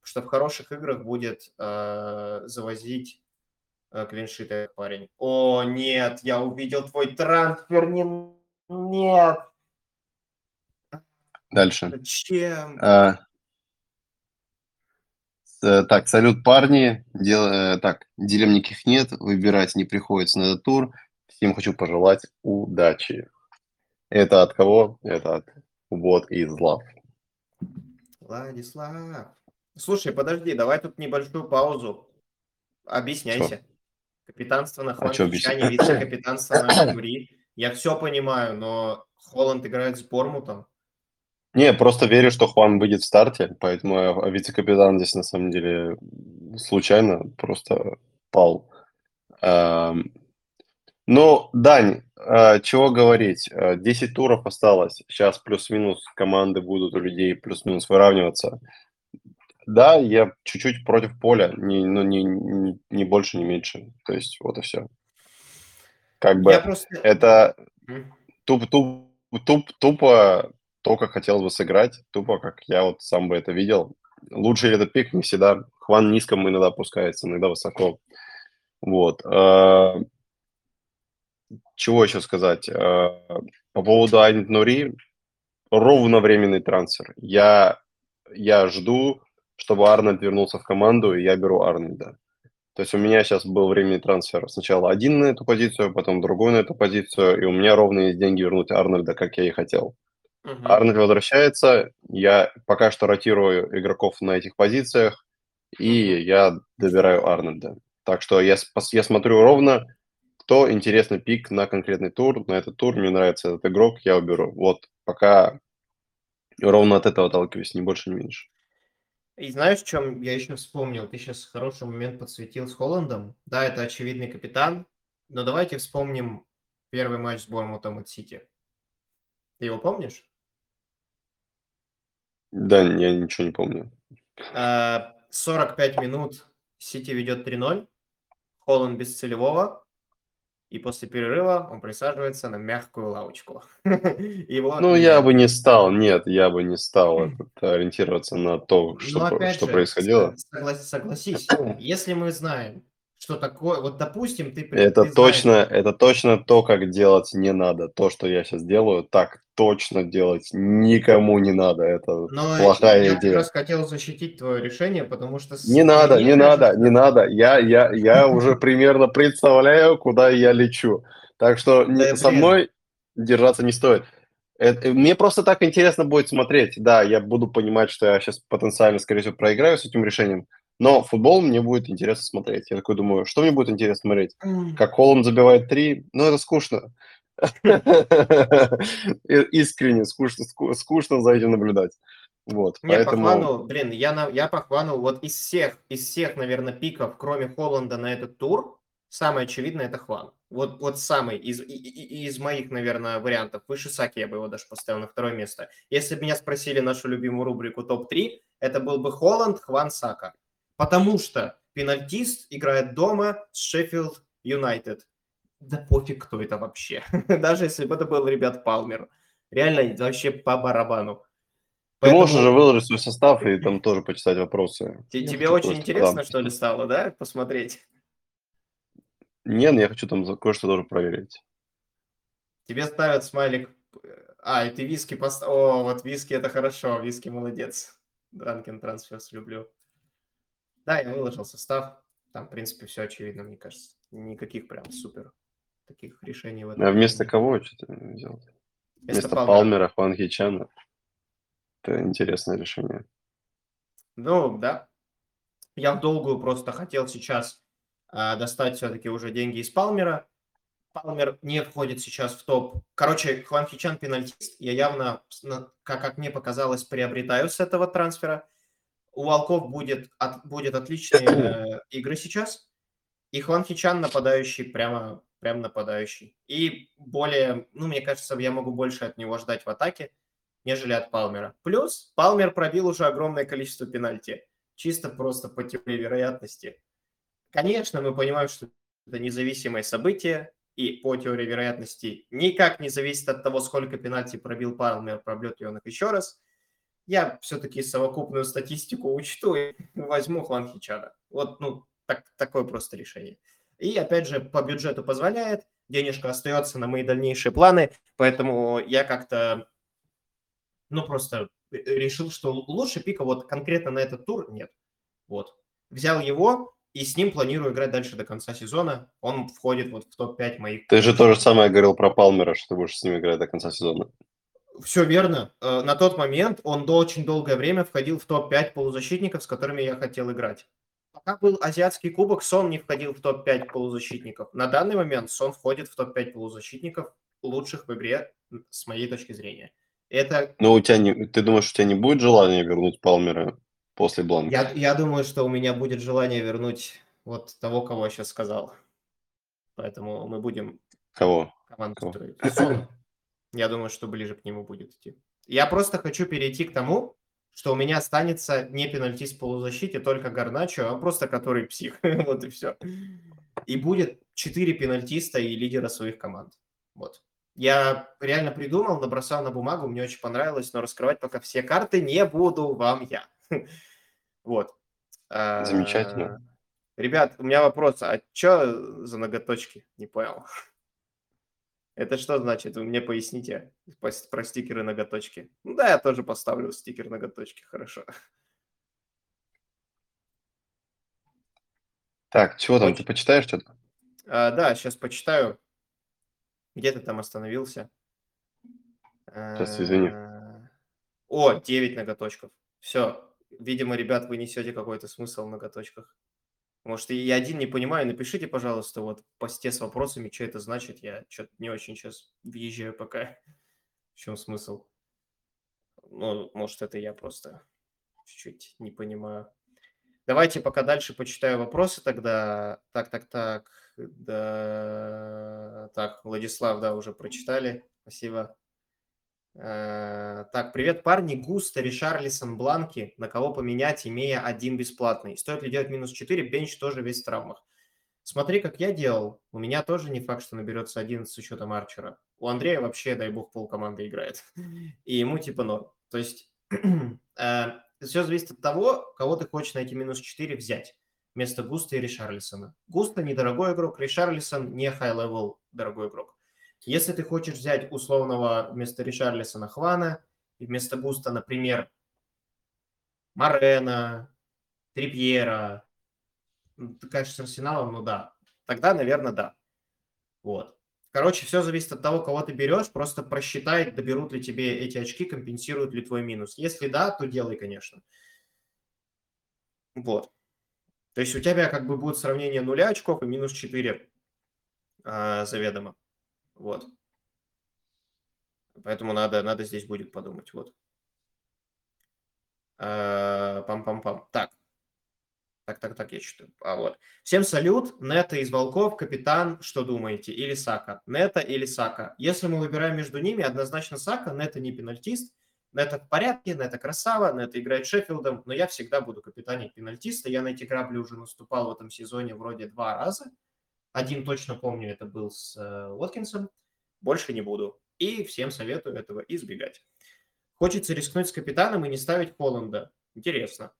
Потому что в хороших играх будет э, завозить э, клиншит этот парень. О, нет, я увидел твой трансфер. Не... Нет. Дальше. Зачем? А, э, так, салют, парни. Дел, э, так, дилем никаких нет, выбирать не приходится на этот тур. Всем хочу пожелать удачи. Это от кого? Это от вот из лав. Владислав. Слушай, подожди, давай тут небольшую паузу. Объясняйся. Капитанство на объяснять? вице-капитанство на [coughs] Юри. Я все понимаю, но Холланд играет с Бормутом. Не, просто верю, что Хуан выйдет в старте, поэтому вице-капитан здесь на самом деле случайно просто пал. Ам, Ну, Дань, чего говорить? Э, 10 туров осталось. Сейчас плюс-минус команды будут у людей плюс-минус выравниваться. Да, я чуть-чуть против поля, не, ну, не, не, не больше, не меньше. То есть вот и все. Как бы Я просто... это туп, туп, туп, тупо то, как хотелось бы сыграть, тупо как я вот сам бы это видел. Лучший этот пик не всегда. Хван низко иногда опускается, иногда высоко. Вот. Чего еще сказать? Э, По поводу Айнт Нури, ровновременный трансфер. Я, я жду, чтобы Арнольд вернулся в команду, и я беру Арнольда. То есть у меня сейчас был временный трансфер. Сначала один на эту позицию, потом другой на эту позицию, и у меня ровно есть деньги вернуть Арнольда, как я и хотел. Мгм. Арнольд возвращается, я пока что ротирую игроков на этих позициях, и я добираю Арнольда. Так что я, я смотрю ровно, кто интересный пик на конкретный тур. На этот тур мне нравится этот игрок, я уберу. Вот пока ровно от этого отталкиваюсь, ни больше, ни меньше. И знаешь, в чем я еще вспомнил? Ты сейчас хороший момент подсветил с Холландом. Да, это очевидный капитан, но давайте вспомним первый матч с Бормутом от Сити. Ты его помнишь? Да, я ничего не помню. А, 45 минут Сити ведет 3-0. Холланд без целевого. И после перерыва он присаживается на мягкую лавочку. [laughs] Его Ну, я бы не стал, нет, я бы не стал ориентироваться на то, Ну, что, про- опять что же, происходило. согла- согласись, если мы знаем, что такое, вот допустим, ты... Это ты знаешь- точно, это точно то, как делать не надо. То, что я сейчас делаю, так точно делать никому не надо. Это Но плохая я как идея. раз хотел защитить твое решение, потому что... Не надо, не надо, не надо. Я, я, я [laughs] уже примерно представляю, куда я лечу. Так что со мной держаться не стоит. Это- мне просто так интересно будет смотреть. Да, я буду понимать, что я сейчас потенциально, скорее всего, проиграю с этим решением. Но футбол мне будет интересно смотреть. Я такой думаю, что мне будет интересно смотреть? Как Холланд забивает три? Ну, это скучно. [laughs] Искренне скучно, ску- скучно за этим наблюдать. Вот, Не, по поэтому... Хвану, блин, я, на, я по вот из всех, из всех, наверное, пиков, кроме Холланда на этот тур, самый очевидный это Хван. Вот, вот самый из, из моих, наверное, вариантов. Выше Саки я бы его даже поставил на второе место. Если бы меня спросили нашу любимую рубрику топ-3, это был бы Холланд, Хван, Сака. Потому что пенальтист играет дома с Шеффилд Юнайтед. Да пофиг, кто это вообще. [laughs] Даже если бы это был, ребят, Палмер. Реально, вообще по барабану. Ты можешь же выложить свой состав и там тоже почитать вопросы. Тебе очень интересно, что ли, стало, да, посмотреть? Нет, я хочу там за- кое-что тоже проверить. Тебе ставят смайлик. э, А, и ты виски поставил. О, вот виски это хорошо, виски молодец. Дранкен трансферс люблю. Да, я выложил состав. Там, в принципе, все очевидно, мне кажется. Никаких прям супер таких решений в этом. А вместо нет. кого что-то взял? Вместо Палмера. Палмера, Хуан Хичана. Это интересное решение. Ну, да. Я в долгую просто хотел сейчас а, достать все-таки уже деньги из Палмера. Палмер не входит сейчас в топ. Короче, Хван Хичан пенальтист. Я явно, как, как мне показалось, приобретаю с этого трансфера. У Волков будет, от- будет отличные [coughs] э, игры сейчас. И Хван Хичан нападающий, прямо, прям нападающий. И более, ну, мне кажется, я могу больше от него ждать в атаке, нежели от Палмера. Плюс Палмер пробил уже огромное количество пенальти. Чисто просто по теории вероятности. Конечно, мы понимаем, что это независимое событие, и по теории вероятности никак не зависит от того, сколько пенальти пробил Палмер, пробьет ли он их еще раз. Я все-таки совокупную статистику учту и возьму Хуан Хичара. Вот, ну, так, такое просто решение. И, опять же, по бюджету позволяет, денежка остается на мои дальнейшие планы, поэтому я как-то, ну, просто решил, что лучше пика вот конкретно на этот тур нет. Вот. Взял его, и с ним планирую играть дальше до конца сезона. Он входит вот в топ-5 моих. Ты же то же самое говорил про Палмера, что ты будешь с ним играть до конца сезона. Все верно. Э, на тот момент он очень долгое время входил в топ-5 полузащитников, с которыми я хотел играть. Пока был азиатский кубок, Сон не входил в топ-5 полузащитников. На данный момент Сон входит в топ-5 полузащитников лучших в игре, с моей точки зрения. Это... Но у тебя не... Ты думаешь, у тебя не будет желания вернуть Палмера после Бланка? Я, я думаю, что у меня будет желание вернуть вот того, кого я сейчас сказал. Поэтому мы будем Кого? команду Кого? строить. Сон. Я думаю, что ближе к нему будет идти. Я просто хочу перейти к тому, что у меня останется не пенальтист в полузащите, только Гарначо, а просто который псих. [laughs] вот и все. И будет 4 пенальтиста и лидера своих команд. Вот. Я реально придумал, набросал на бумагу, мне очень понравилось, но раскрывать пока все карты не буду вам я. [laughs] вот. А, Замечательно. Ребят, у меня вопрос, а что за ноготочки? Не понял. [laughs] Это что значит? Вы мне поясните про стикеры ноготочки. Ну да, я тоже поставлю стикер ноготочки, хорошо. Так, чего там, ты почитаешь что-то? А, да, сейчас почитаю. Где ты там остановился? Сейчас, извини. А, О, 9 ноготочков. Все. Видимо, ребят, вы несете какой-то смысл в ноготочках. Может, я один не понимаю, напишите, пожалуйста, вот посте с вопросами, что это значит. Я что-то не очень сейчас въезжаю пока. В чем смысл? Ну, может, это я просто чуть-чуть не понимаю. Давайте пока дальше почитаю вопросы тогда. Так, так, так. Да. Так, Владислав, да, уже прочитали. Спасибо. Э, так, привет, парни. Густо, Ришарлисон, Бланки. На кого поменять, имея один бесплатный? Стоит ли делать минус 4? Бенч тоже весь в травмах. Смотри, как я делал. У меня тоже не факт, что наберется 11 с учетом Арчера. У Андрея вообще, дай бог, пол команды играет. И ему типа норм. То есть [clears throat] э, все зависит от того, кого ты хочешь на эти минус 4 взять вместо Густа и Ришарлисона. Густа недорогой игрок, Ришарлисон не high-level дорогой игрок. Если ты хочешь взять условного вместо Ришарлисона Хвана и вместо Густа, например, Марена, Трипьера, ну, ты, конечно, с Арсеналом, ну да, тогда, наверное, да. Вот. Короче, все зависит от того, кого ты берешь, просто просчитай, доберут ли тебе эти очки, компенсируют ли твой минус. Если да, то делай, конечно. Вот. То есть у тебя как бы будет сравнение нуля очков и минус 4 а, заведомо. Вот. Поэтому надо, надо здесь будет подумать. Вот. А, пам-пам-пам. Так. Так, так, так, я читаю. А вот. Всем салют. Нета из Волков, капитан, что думаете? Или Сака? Нета или Сака? Если мы выбираем между ними, однозначно Сака. Нета не пенальтист. Нета в порядке, Нета красава, Нета играет Шеффилдом, но я всегда буду капитанить пенальтиста. Я на эти грабли уже наступал в этом сезоне вроде два раза. Один точно помню, это был с э, Уоткинсом. Больше не буду. И всем советую этого избегать. Хочется рискнуть с капитаном и не ставить Холланда. Интересно.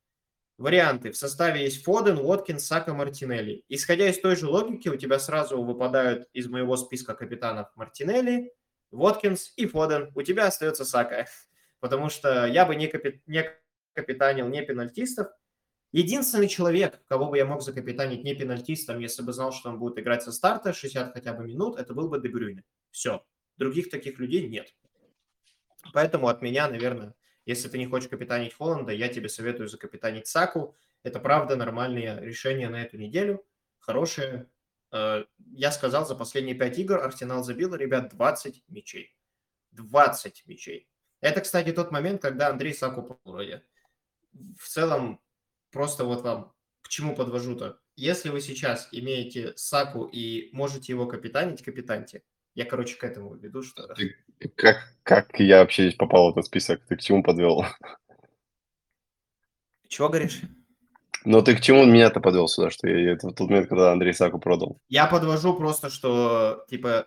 Варианты. В составе есть Фоден, Уоткинс, Сака, Мартинелли. Исходя из той же логики, у тебя сразу выпадают из моего списка капитанов Мартинелли, Воткинс и Фоден. У тебя остается Сака. [laughs] Потому что я бы не, капи... не капитанил не пенальтистов, Единственный человек, кого бы я мог закапитанить не пенальтистом, если бы знал, что он будет играть со старта 60 хотя бы минут, это был бы Дебрюйне. Все. Других таких людей нет. Поэтому от меня, наверное, если ты не хочешь капитанить Холланда, я тебе советую закапитанить Саку. Это правда нормальное решение на эту неделю. Хорошее. Э, я сказал, за последние 5 игр Арсенал забил, ребят, 20 мячей. 20 мячей. Это, кстати, тот момент, когда Андрей Саку вроде. В целом, просто вот вам к чему подвожу-то. Если вы сейчас имеете Саку и можете его капитанить, капитаньте. Я, короче, к этому веду, что... Ты, как, как я вообще здесь попал в этот список? Ты к чему подвел? Чего говоришь? Но ты к чему меня-то подвел сюда, что я, я это в тот момент, когда Андрей Саку продал? Я подвожу просто, что, типа,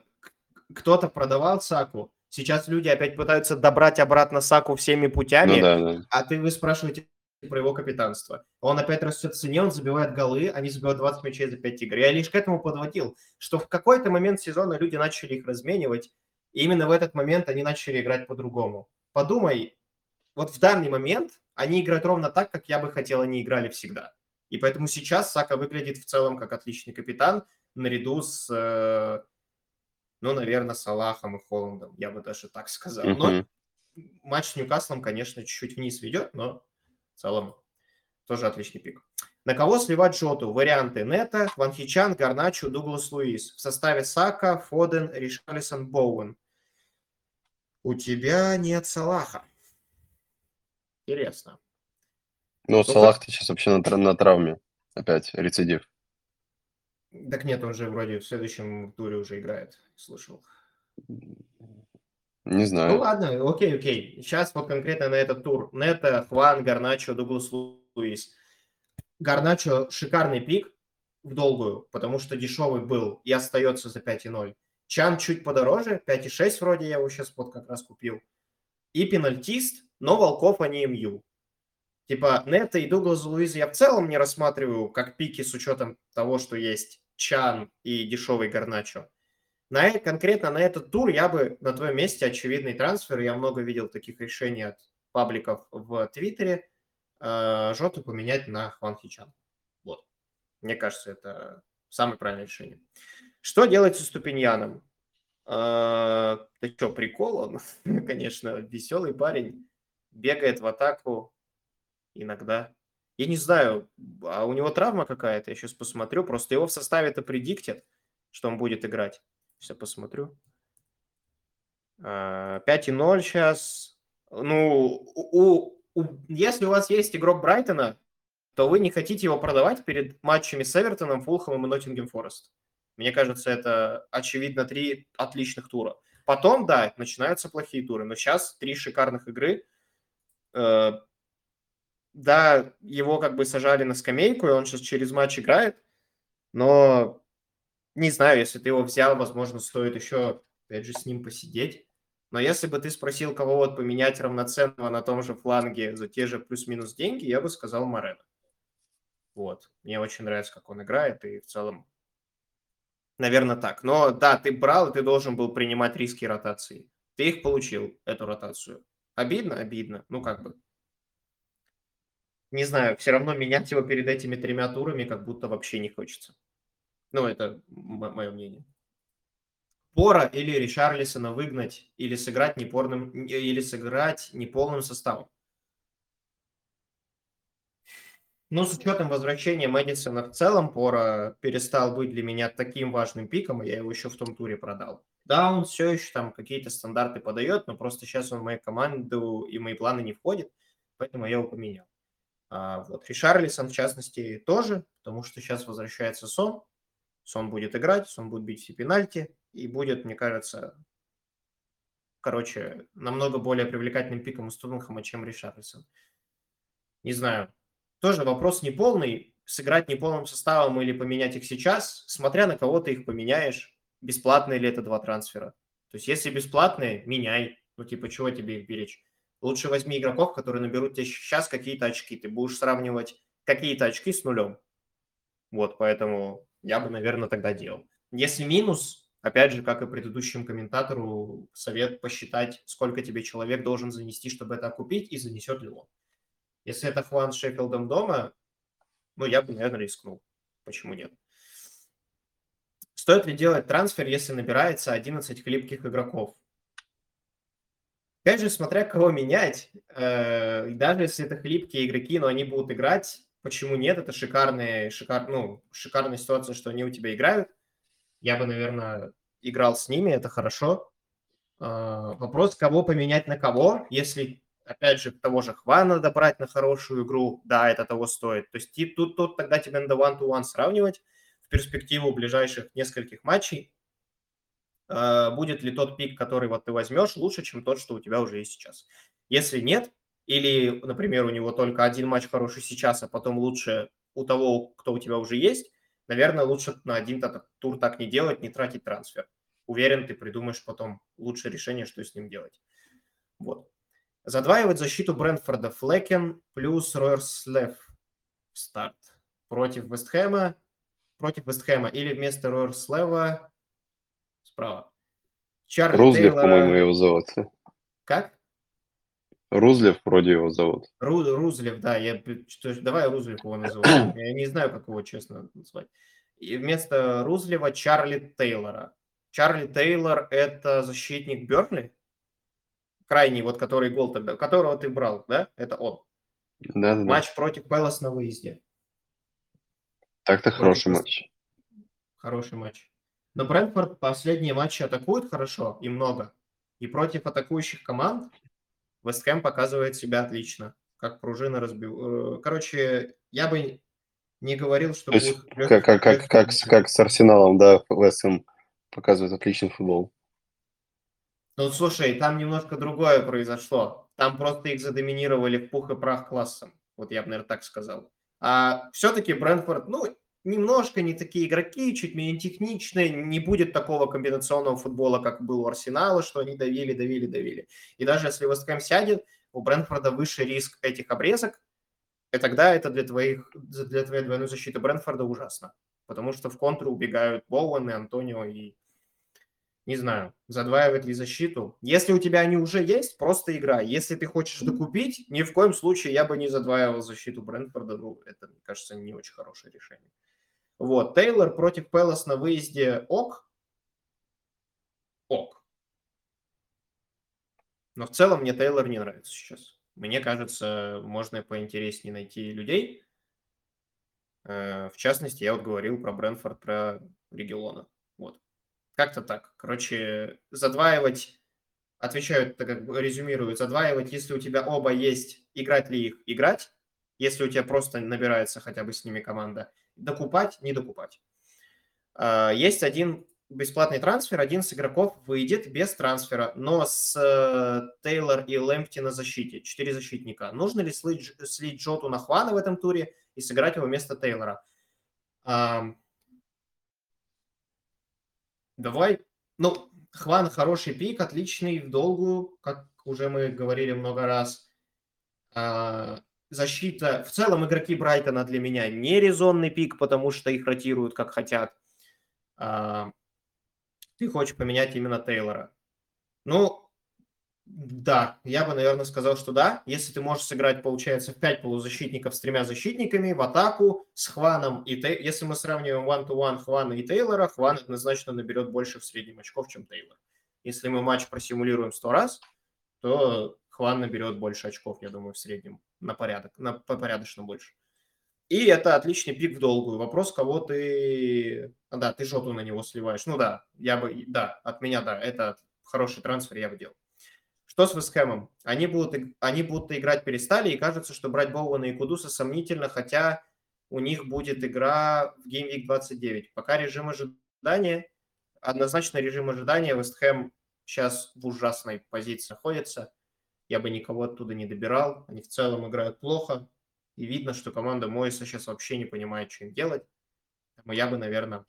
кто-то продавал Саку, сейчас люди опять пытаются добрать обратно Саку всеми путями, Ну да, да. а ты вы спрашиваете про его капитанство. Он опять растет в цене, он забивает голы, они забивают 20 мячей за 5 игр. Я лишь к этому подводил, что в какой-то момент сезона люди начали их разменивать, и именно в этот момент они начали играть по-другому. Подумай, вот в данный момент они играют ровно так, как я бы хотел, они играли всегда. И поэтому сейчас Сака выглядит в целом как отличный капитан, наряду с, э, ну, наверное, Салахом и Холландом, я бы даже так сказал. Но матч с Ньюкаслом, конечно, чуть-чуть вниз ведет, но в целом тоже отличный пик. На кого сливать Жоту? Варианты Нета, Ван Хичан, Гарначо, Дуглас Луис. В составе Сака, Фоден, Ришалисон, Боуэн. У тебя нет Салаха. Интересно. Ну, как- Салах ты сейчас вообще на, на травме. Опять рецидив. Так нет, он же вроде в следующем туре уже играет, слышал. Не Ну знаю. ладно, окей, окей. Сейчас вот конкретно на этот тур. Нета, Хван, Гарначо, Дуглас Луис. Гарначо шикарный пик в долгую, потому что дешевый был и остается за 5,0. Чан чуть подороже, 5,6 вроде я его сейчас вот как раз купил. И пенальтист, но Волков, а не МЮ. Типа Нета и Дуглас Луиза я в целом не рассматриваю как пики с учетом того, что есть Чан и дешевый Гарначо. На, э- конкретно на этот тур я бы на твоем месте очевидный трансфер. Я много видел таких решений от пабликов в Твиттере. э, Жоту поменять на Хван Хичан. Вот. Мне кажется, это самое правильное решение. Что делать со Ступиньяном? Э, Да что, прикол он? [laughs] Конечно, веселый парень. Бегает в атаку иногда. Я не знаю, а у него травма какая-то, я сейчас посмотрю. Просто его в составе-то предиктят, что он будет играть. Сейчас посмотрю. А, 5,0 сейчас. Ну, у, у- если у вас есть игрок Брайтона, то вы не хотите его продавать перед матчами с Эвертоном, Фулхэмом и Ноттингем Форест. Мне кажется, это очевидно три отличных тура. Потом, да, начинаются плохие туры, но сейчас три шикарных игры. Э, да, его как бы сажали на скамейку, и он сейчас через матч играет, но не знаю, если ты его взял, возможно, стоит еще, опять же, с ним посидеть. Но если бы ты спросил, кого вот поменять равноценного на том же фланге за те же плюс-минус деньги, я бы сказал Морено. Вот. Мне очень нравится, как он играет, и в целом, наверное, так. Но да, ты брал, и ты должен был принимать риски ротации. Ты их получил, эту ротацию. Обидно? Обидно. Ну, как бы. Не знаю, все равно менять его перед этими тремя турами как будто вообще не хочется. Ну, это мое мнение. Пора или Ришарлисона выгнать, или сыграть неполным, или сыграть неполным составом. Ну, с учетом возвращения Мэдисона в целом, Пора перестал быть для меня таким важным пиком, и я его еще в том туре продал. Да, он все еще там какие-то стандарты подает, но просто сейчас он в мою команду и мои планы не входит, поэтому я его поменял. А, вот. Ришарлисон, в частности, тоже, потому что сейчас возвращается Сон. Сон будет играть, Сон будет бить все пенальти, и будет, мне кажется, короче, намного более привлекательным пиком у Тоттенхэма, чем Ришарлисон. Не знаю. Тоже вопрос неполный. Сыграть неполным составом или поменять их сейчас, смотря на кого ты их поменяешь, бесплатные ли это два трансфера. То есть, если бесплатные, меняй. Ну, типа, чего тебе их беречь? Лучше возьми игроков, которые наберут тебе сейчас какие-то очки. Ты будешь сравнивать какие-то очки с нулем. Вот, поэтому я бы, наверное, тогда делал. Если минус, опять же, как и предыдущему комментатору, совет посчитать, сколько тебе человек должен занести, чтобы это окупить, и занесет ли он. Если это Хван с Шеффилдом дома, ну, я бы, наверное, рискнул. Почему нет? Стоит ли делать трансфер, если набирается 11 хлипких игроков? Опять же, смотря кого менять, э, даже если это хлипкие игроки, но они будут играть, почему нет? Это шикарная, шикар, ну, шикарная ситуация, что они у тебя играют. Я бы, наверное, играл с ними, это хорошо. Э, вопрос, кого поменять на кого, если, опять же, того же Хвана надо брать на хорошую игру, да, это того стоит. То есть тут, тут тогда тебе надо one-to-one сравнивать в перспективу ближайших нескольких матчей, э, будет ли тот пик, который вот ты возьмешь, лучше, чем тот, что у тебя уже есть сейчас. Если нет, или, например, у него только один матч хороший сейчас, а потом лучше у того, кто у тебя уже есть, наверное, лучше на один тур так не делать, не тратить трансфер. Уверен, ты придумаешь потом лучшее решение, что с ним делать. Вот. Задваивать защиту Брэнфорда Флекен плюс Ройерслев в старт против Вестхэма. Против Вестхэма или вместо Ройерслева справа. Чарли Рузлев, Тейлора... по-моему, его зовут. Как? Рузлев вроде его зовут. Ру, Рузлев, да. Я, что, давай Рузлев его назову. [clears throat] Я не знаю, как его честно назвать. И вместо Рузлева Чарли Тейлора. Чарли Тейлор – это защитник Бернли? Крайний, вот который гол тогда, которого ты брал, да? Это он. Да, да. Матч против Пелос на выезде. Так-то хороший матч. Хороший матч. Но Брэнфорд последние матчи атакует хорошо и много. И против атакующих команд Вестхэм показывает себя отлично. Как пружина разбил. Э, короче, я бы не говорил, что То будет... Есть, как, как, как, как, как с Арсеналом, да, Вестхэм показывает отличный футбол. Ну, слушай, там немножко другое произошло. Там просто их задоминировали в пух и прах классом. Вот я бы, наверное, так сказал. А все-таки Брэнфорд, ну, немножко не такие игроки, чуть менее техничные, не будет такого комбинационного футбола, как был у Арсенала, что они давили, давили, давили. И даже если Вестхэм сядет, у Брэнфорда выше риск этих обрезок, и тогда это для, твоих, для твоей двойной защиты Брэнфорда ужасно. Потому что в контру убегают Боуэн и Антонио, и не знаю, задваивать ли защиту. Если у тебя они уже есть, просто игра. Если ты хочешь докупить, ни в коем случае я бы не задваивал защиту Брэнфорда. Ну, это, мне кажется, не очень хорошее решение. Вот, Тейлор против Пелос на выезде ок. Ок. Но в целом мне Тейлор не нравится сейчас. Мне кажется, можно поинтереснее найти людей. Э, в частности, я вот говорил про Брэнфорд, про Региона. Вот. Как-то так. Короче, задваивать, отвечают, так как резюмируют, задваивать, если у тебя оба есть, играть ли их, играть. Если у тебя просто набирается хотя бы с ними команда, докупать, не докупать. А, есть один бесплатный трансфер, один с игроков выйдет без трансфера, но с э, Тейлор и Лэмпти на защите, четыре защитника. Нужно ли слить, слить Джоту на Хвана в этом туре и сыграть его вместо Тейлора? Давай, ну, Хван хороший пик, отличный в долгую, как уже мы говорили много раз. Защита, в целом игроки Брайтона для меня не резонный пик, потому что их ротируют как хотят. А, ты хочешь поменять именно Тейлора. Ну, да, я бы, наверное, сказал, что да. Если ты можешь сыграть, получается, в 5 полузащитников с тремя защитниками в атаку с Хваном и Тейлором. Если мы сравниваем one-to-one Хвана и Тейлора, Хван однозначно наберет больше в среднем очков, чем Тейлор. Если мы матч просимулируем 100 раз, то Хван наберет больше очков, я думаю, в среднем на порядок, на порядочно больше. И это отличный пик в долгую. Вопрос, кого ты... Да, ты жопу на него сливаешь. Ну да, я бы... Да, от меня, да, это хороший трансфер я бы делал. Что с Вестхэмом? Они будут, они будут играть перестали, и кажется, что брать Боуэна и Кудуса сомнительно, хотя у них будет игра в Game Week 29. Пока режим ожидания, однозначно режим ожидания, Вестхэм сейчас в ужасной позиции находится. Я бы никого оттуда не добирал. Они в целом играют плохо. И видно, что команда Моиса сейчас вообще не понимает, что им делать. Поэтому я бы, наверное,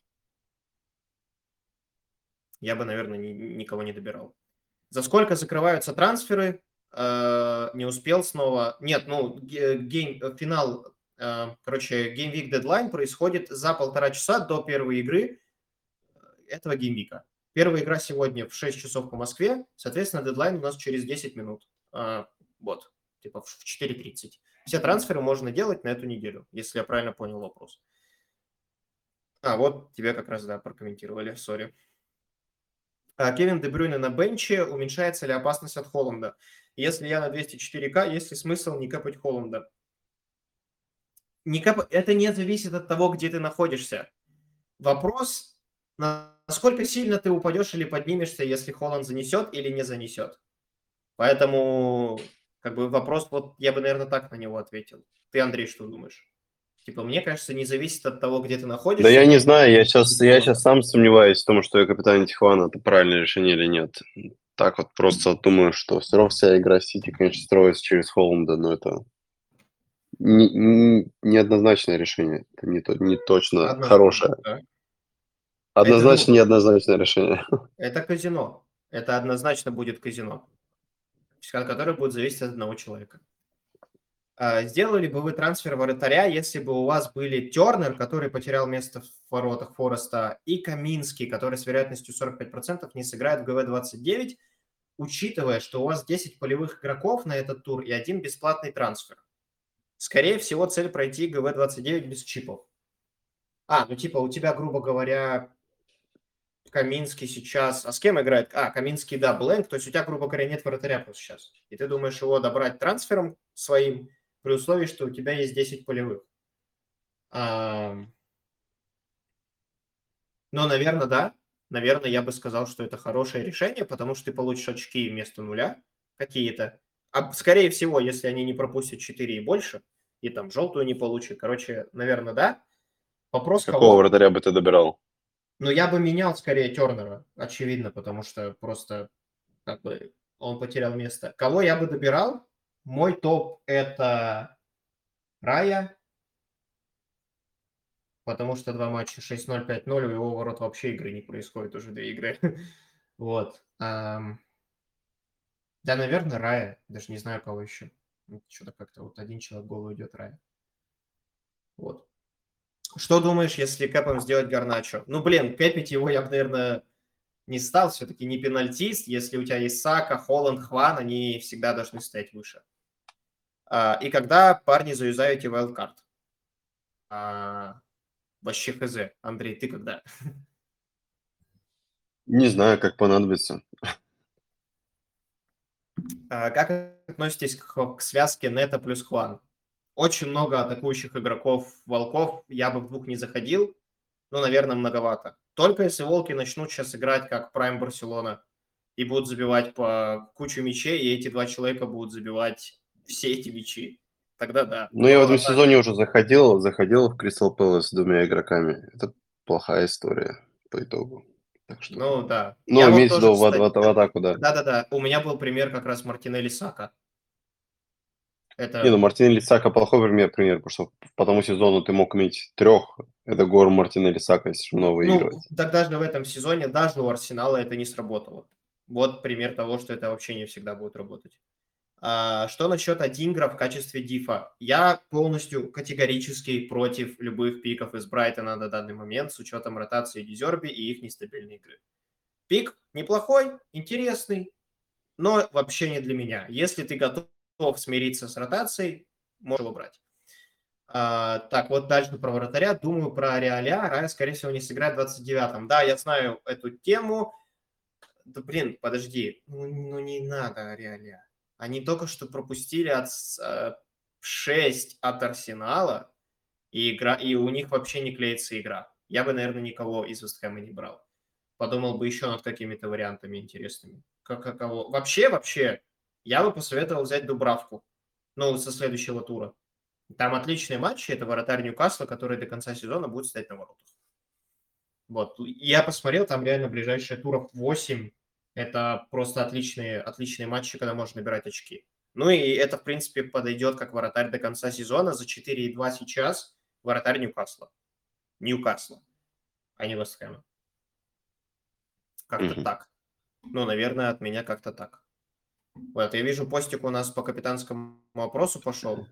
я бы, наверное, ни, никого не добирал. За сколько закрываются трансферы? Э, не успел снова. Нет, ну, гейм, финал, э, короче, Game Week Deadline происходит за полтора часа до первой игры этого gameweek а. Первая игра сегодня в 6 часов по Москве, соответственно, дедлайн у нас через 10 минут. Э, вот, типа в 4.30. Все трансферы можно делать на эту неделю, если я правильно понял вопрос. А, вот тебе как раз, да, прокомментировали, sorry. А, Кевин Де Брюйне на bench е, уменьшается ли опасность от Холланда? Если я на 204к, есть ли смысл не капать Холланда? Не кап... Это не зависит от того, где ты находишься. Вопрос, насколько сильно ты упадешь или поднимешься, если Холланд занесет или не занесет. Поэтому, как бы вопрос, вот я бы, наверное, так на него ответил. Ты, Андрей, что думаешь? Типа, мне кажется, не зависит от того, где ты находишься. Да я не знаю, я сейчас, я сейчас сам сомневаюсь в том, что я капитан Тихуана, это правильное решение или нет. Так вот просто думаю, что все равно вся игра Сити, конечно, строится через Холланда, но это не, не- неоднозначное решение. Это не, то, не точно Однозначно, хорошее. да. Однозначно ну- неоднозначное решение. Это казино. Это однозначно будет казино, которое будет зависеть от одного человека. А, Сделали бы вы трансфер вратаря, если бы у вас были Тернер, который потерял место в воротах Фореста, и Каминский, который с вероятностью 45% не сыграет в ГВ-29, учитывая, что у вас 10 полевых игроков на этот тур и один бесплатный трансфер. Скорее всего, цель пройти ГВ-29 без чипов. А, ну типа у тебя, грубо говоря, Каминский сейчас... А с кем играет? А, Каминский, да, Бленк. То есть у тебя, грубо говоря, нет вратаря просто сейчас. И ты думаешь его добрать трансфером своим, при условии, что у тебя есть 10 полевых. А... Но, наверное, да. Наверное, я бы сказал, что это хорошее решение, потому что ты получишь очки вместо нуля какие-то. А скорее всего, если они не пропустят 4 и больше, и там желтую не получат. Короче, наверное, да. Вопрос, Какого кого... вратаря бы ты добирал? Ну, я бы менял скорее Тернера, очевидно, потому что просто как бы он потерял место. Кого я бы добирал? Мой топ это Рая, потому что два матча 6-0, 5-0, у его ворот вообще игры не происходит, уже две игры. [laughs] вот. Да, наверное, Рая. Даже не знаю, кого еще. Что-то как-то вот один человек в голову идет Рая. Вот. Что думаешь, если Кэпом сделать Гарначо? Ну, блин, кэпить его я бы, наверное, не стал. Все-таки не пенальтист. Если у тебя есть Сака, Холланд, Хван, они всегда должны стоять выше. А, и когда парни заюзаете wildcard? А, вообще хз. Андрей, ты когда? Не знаю, как понадобится. А, как относитесь к, к связке Нета плюс Хван? Очень много атакующих игроков волков. Я бы в двух не заходил, но, наверное, многовато. Только если волки начнут сейчас играть как Прайм Барселона и будут забивать по кучу мячей, и эти два человека будут забивать все эти мячи, тогда да. Ну, я в этом сезоне уже заходил, заходил в Кристал Пэлас с двумя игроками. Это плохая история по итогу. Так что... Ну, да. Ну, имеется в виду в атаку, да. Да-да-да. У меня был пример как раз Мартинелли Сака. Это... Не, ну Мартинелли Сака плохой пример, пример, потому что по тому сезону ты мог иметь трех. Это гор Мартинелли Сака, если много ну, выигрывать. так даже в этом сезоне, даже у Арсенала это не сработало. Вот пример того, что это вообще не всегда будет работать. А, что насчет Адингра в качестве дифа? Я полностью категорически против любых пиков из Брайтона на данный момент с учетом ротации Дизерби и их нестабильной игры. Пик неплохой, интересный, но вообще не для меня. Если ты готов смириться с ротацией, его брать. А, так, вот дальше про вратаря. Думаю про Реаля. Рая, скорее всего, не сыграет в 29-м. Да, я знаю эту тему. Да, блин, подожди. Ну, ну не надо Реаля. Они только что пропустили от, э, 6 от Арсенала, и, игра, и у них вообще не клеится игра. Я бы, наверное, никого из Вестхэма не брал. Подумал бы еще над какими-то вариантами интересными. Как, как кого? Вообще, вообще, я бы посоветовал взять Дубравку. Ну, со следующего тура. Там отличные матчи. Это вратарь Ньюкасла, который до конца сезона будет стоять на воротах. Вот. Я посмотрел, там реально ближайшие туров 8. Это просто отличные, отличные матчи, когда можно набирать очки. Ну и это, в принципе, подойдет как вратарь до конца сезона. За 4,2 сейчас вратарь Ньюкасла. Ньюкасла, а не Вестхэма. Как-то Мгм. так. Ну, наверное, от меня как-то так. Вот, я вижу, постик у нас по капитанскому вопросу пошел.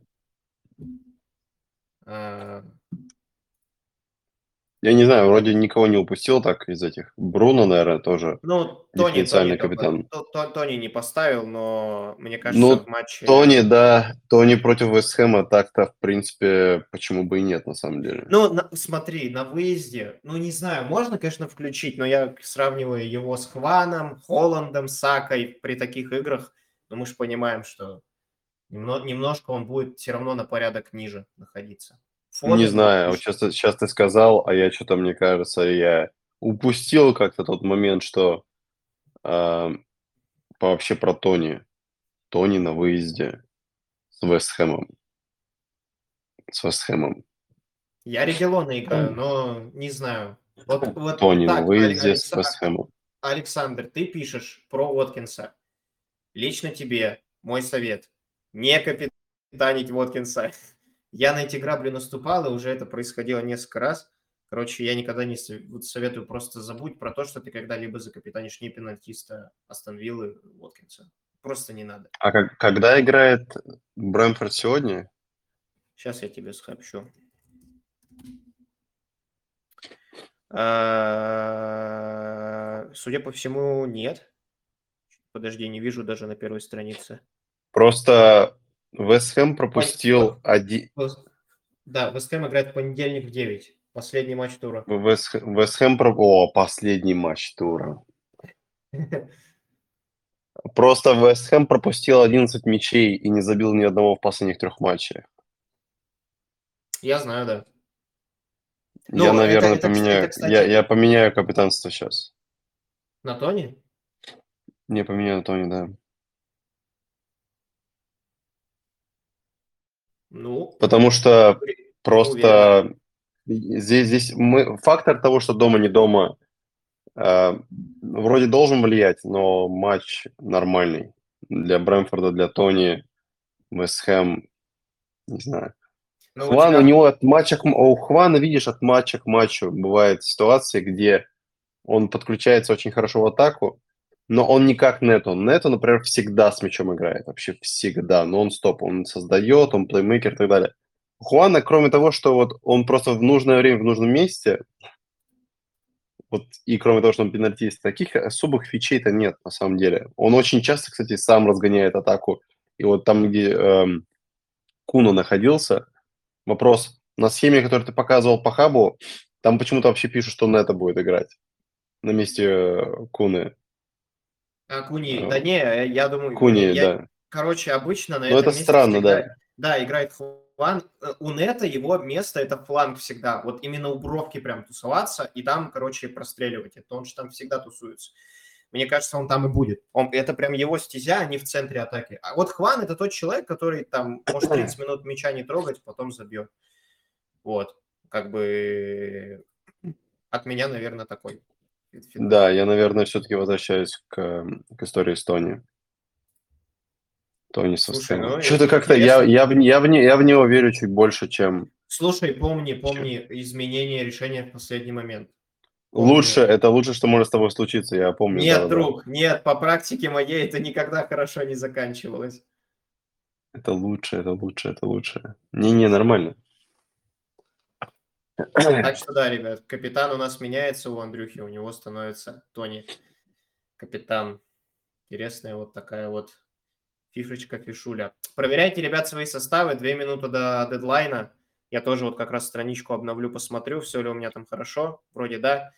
Я не знаю, вроде никого не упустил так из этих. Бруно, наверное, тоже. Ну, Тони, Тони, капитан. То- То- Тони не поставил, но мне кажется, Ну, в матче... Тони, да. Тони против Вестхэма так-то, в принципе, почему бы и нет, на самом деле. Ну, на- смотри, на выезде, ну, не знаю, можно, конечно, включить, но я сравниваю его с Хваном, Холландом, Сакой при таких играх, но мы же понимаем, что немно- немножко он будет все равно на порядок ниже находиться. Не Фоден знаю, вот сейчас, сейчас ты сказал, а я что-то, мне кажется, я упустил как-то тот момент, что а, вообще про Тони. Тони на выезде с Вестхэмом. С Вестхэмом. Я Регелона играю, но не знаю. Вот, вот Тони на так, выезде Алекс- с Вестхэмом. Александр, ты пишешь про Уоткинса. Лично тебе мой совет. Не капитанить Воткинса. Я на эти грабли наступал, и уже это происходило несколько раз. Короче, я никогда не вот советую просто забудь про то, что ты когда-либо закапитанишь не пенальтиста Астон Виллы Уоткинса. Просто не надо. А как, когда играет Брэмфорд сегодня? Сейчас я тебе сообщу. А, судя по всему, нет. Подожди, не вижу даже на первой странице. Просто Вестхэм пропустил один... Да, Вестхэм играет в понедельник в 9. Последний матч тура. Вестхэм... Про... О, последний матч тура. [laughs] Просто Вестхэм пропустил 11 мячей и не забил ни одного в последних трех матчах. Я знаю, да. Ну, я, наверное, это, поменяю. Это, кстати... я, я поменяю капитанство сейчас. На Тони? Не, поменяю на Тони, да. Ну. Потому что просто здесь, здесь мы фактор того, что дома не дома, э, вроде должен влиять, но матч нормальный для Брэмфорда, для Тони, Вестхэм, не знаю. Но ну, Хван, у, тебя... у него от матча к... У Хвана, видишь, от матча к матчу бывает ситуации, где он подключается очень хорошо в атаку, но он не как Нету. Нету, например, всегда с мячом играет. Вообще всегда. Нон-стоп. Он создает, он плеймейкер и так далее. Хуана, кроме того, что вот он просто в нужное время в нужном месте, вот, и кроме того, что он пенальтист, таких особых фичей-то нет на самом деле. Он очень часто, кстати, сам разгоняет атаку. И вот там, где эм, Куно находился, Вопрос. На схеме, которую ты показывал по хабу, там почему-то вообще пишут, что Нета будет играть на месте э, Куны. А, Куни, да не, я думаю... Куни, я, да. Короче, обычно на Но это странно, да. Играет, да, играет фланг. Э, у Нета его место это фланг всегда. Вот именно у бровки прям тусоваться и там, короче, простреливать. Это он же там всегда тусуется. Мне кажется, он там и будет. Он, это прям его стезя, а не в центре атаки. А вот Хван – это тот человек, который там может 30 [clears throat] минут мяча не трогать, потом забьет. Вот. Как бы от меня, наверное, такой. Да, я, наверное, все-таки возвращаюсь к, к истории с Тони. Слушай, ну, Что-то как-то я, я, в, я, в, я в него верю чуть больше, чем... Слушай, помни, помни изменение решения в последний момент. Лучше, это лучше, что может с тобой случиться, я помню. Нет, да, друг, да. нет, по практике моей это никогда хорошо не заканчивалось. Это лучше, это лучше, это лучше. Не-не, нормально. Так [clears throat] что да, ребят, капитан у нас меняется у Андрюхи, у него становится Тони капитан. Интересная вот такая вот фишечка, фишуля. Проверяйте, ребят, свои составы. Две минуты до дедлайна. Я тоже вот как раз страничку обновлю, посмотрю, все ли у меня там хорошо. Вроде да.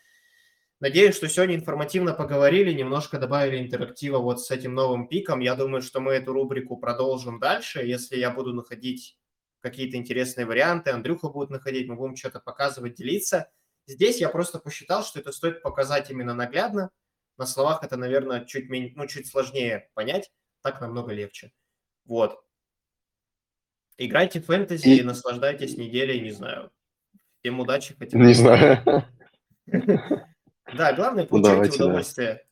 Надеюсь, что сегодня информативно поговорили, немножко добавили интерактива вот с этим новым пиком. Я думаю, что мы эту рубрику продолжим дальше. Если я буду находить какие-то интересные варианты, Андрюха будет находить, мы будем что-то показывать, делиться. Здесь я просто посчитал, что это стоит показать именно наглядно. На словах это, наверное, чуть, менее, ну, чуть сложнее понять, так намного легче. Вот. Играйте в фэнтези и наслаждайтесь неделей, не знаю. Всем удачи. Хотим. Не знаю. Да, главное, получайте удовольствие.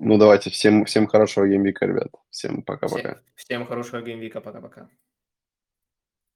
Ну, давайте. Всем, всем хорошего gameweek а, ребят. Всем пока-пока. Всем, всем хорошего gameweek а. Пока-пока.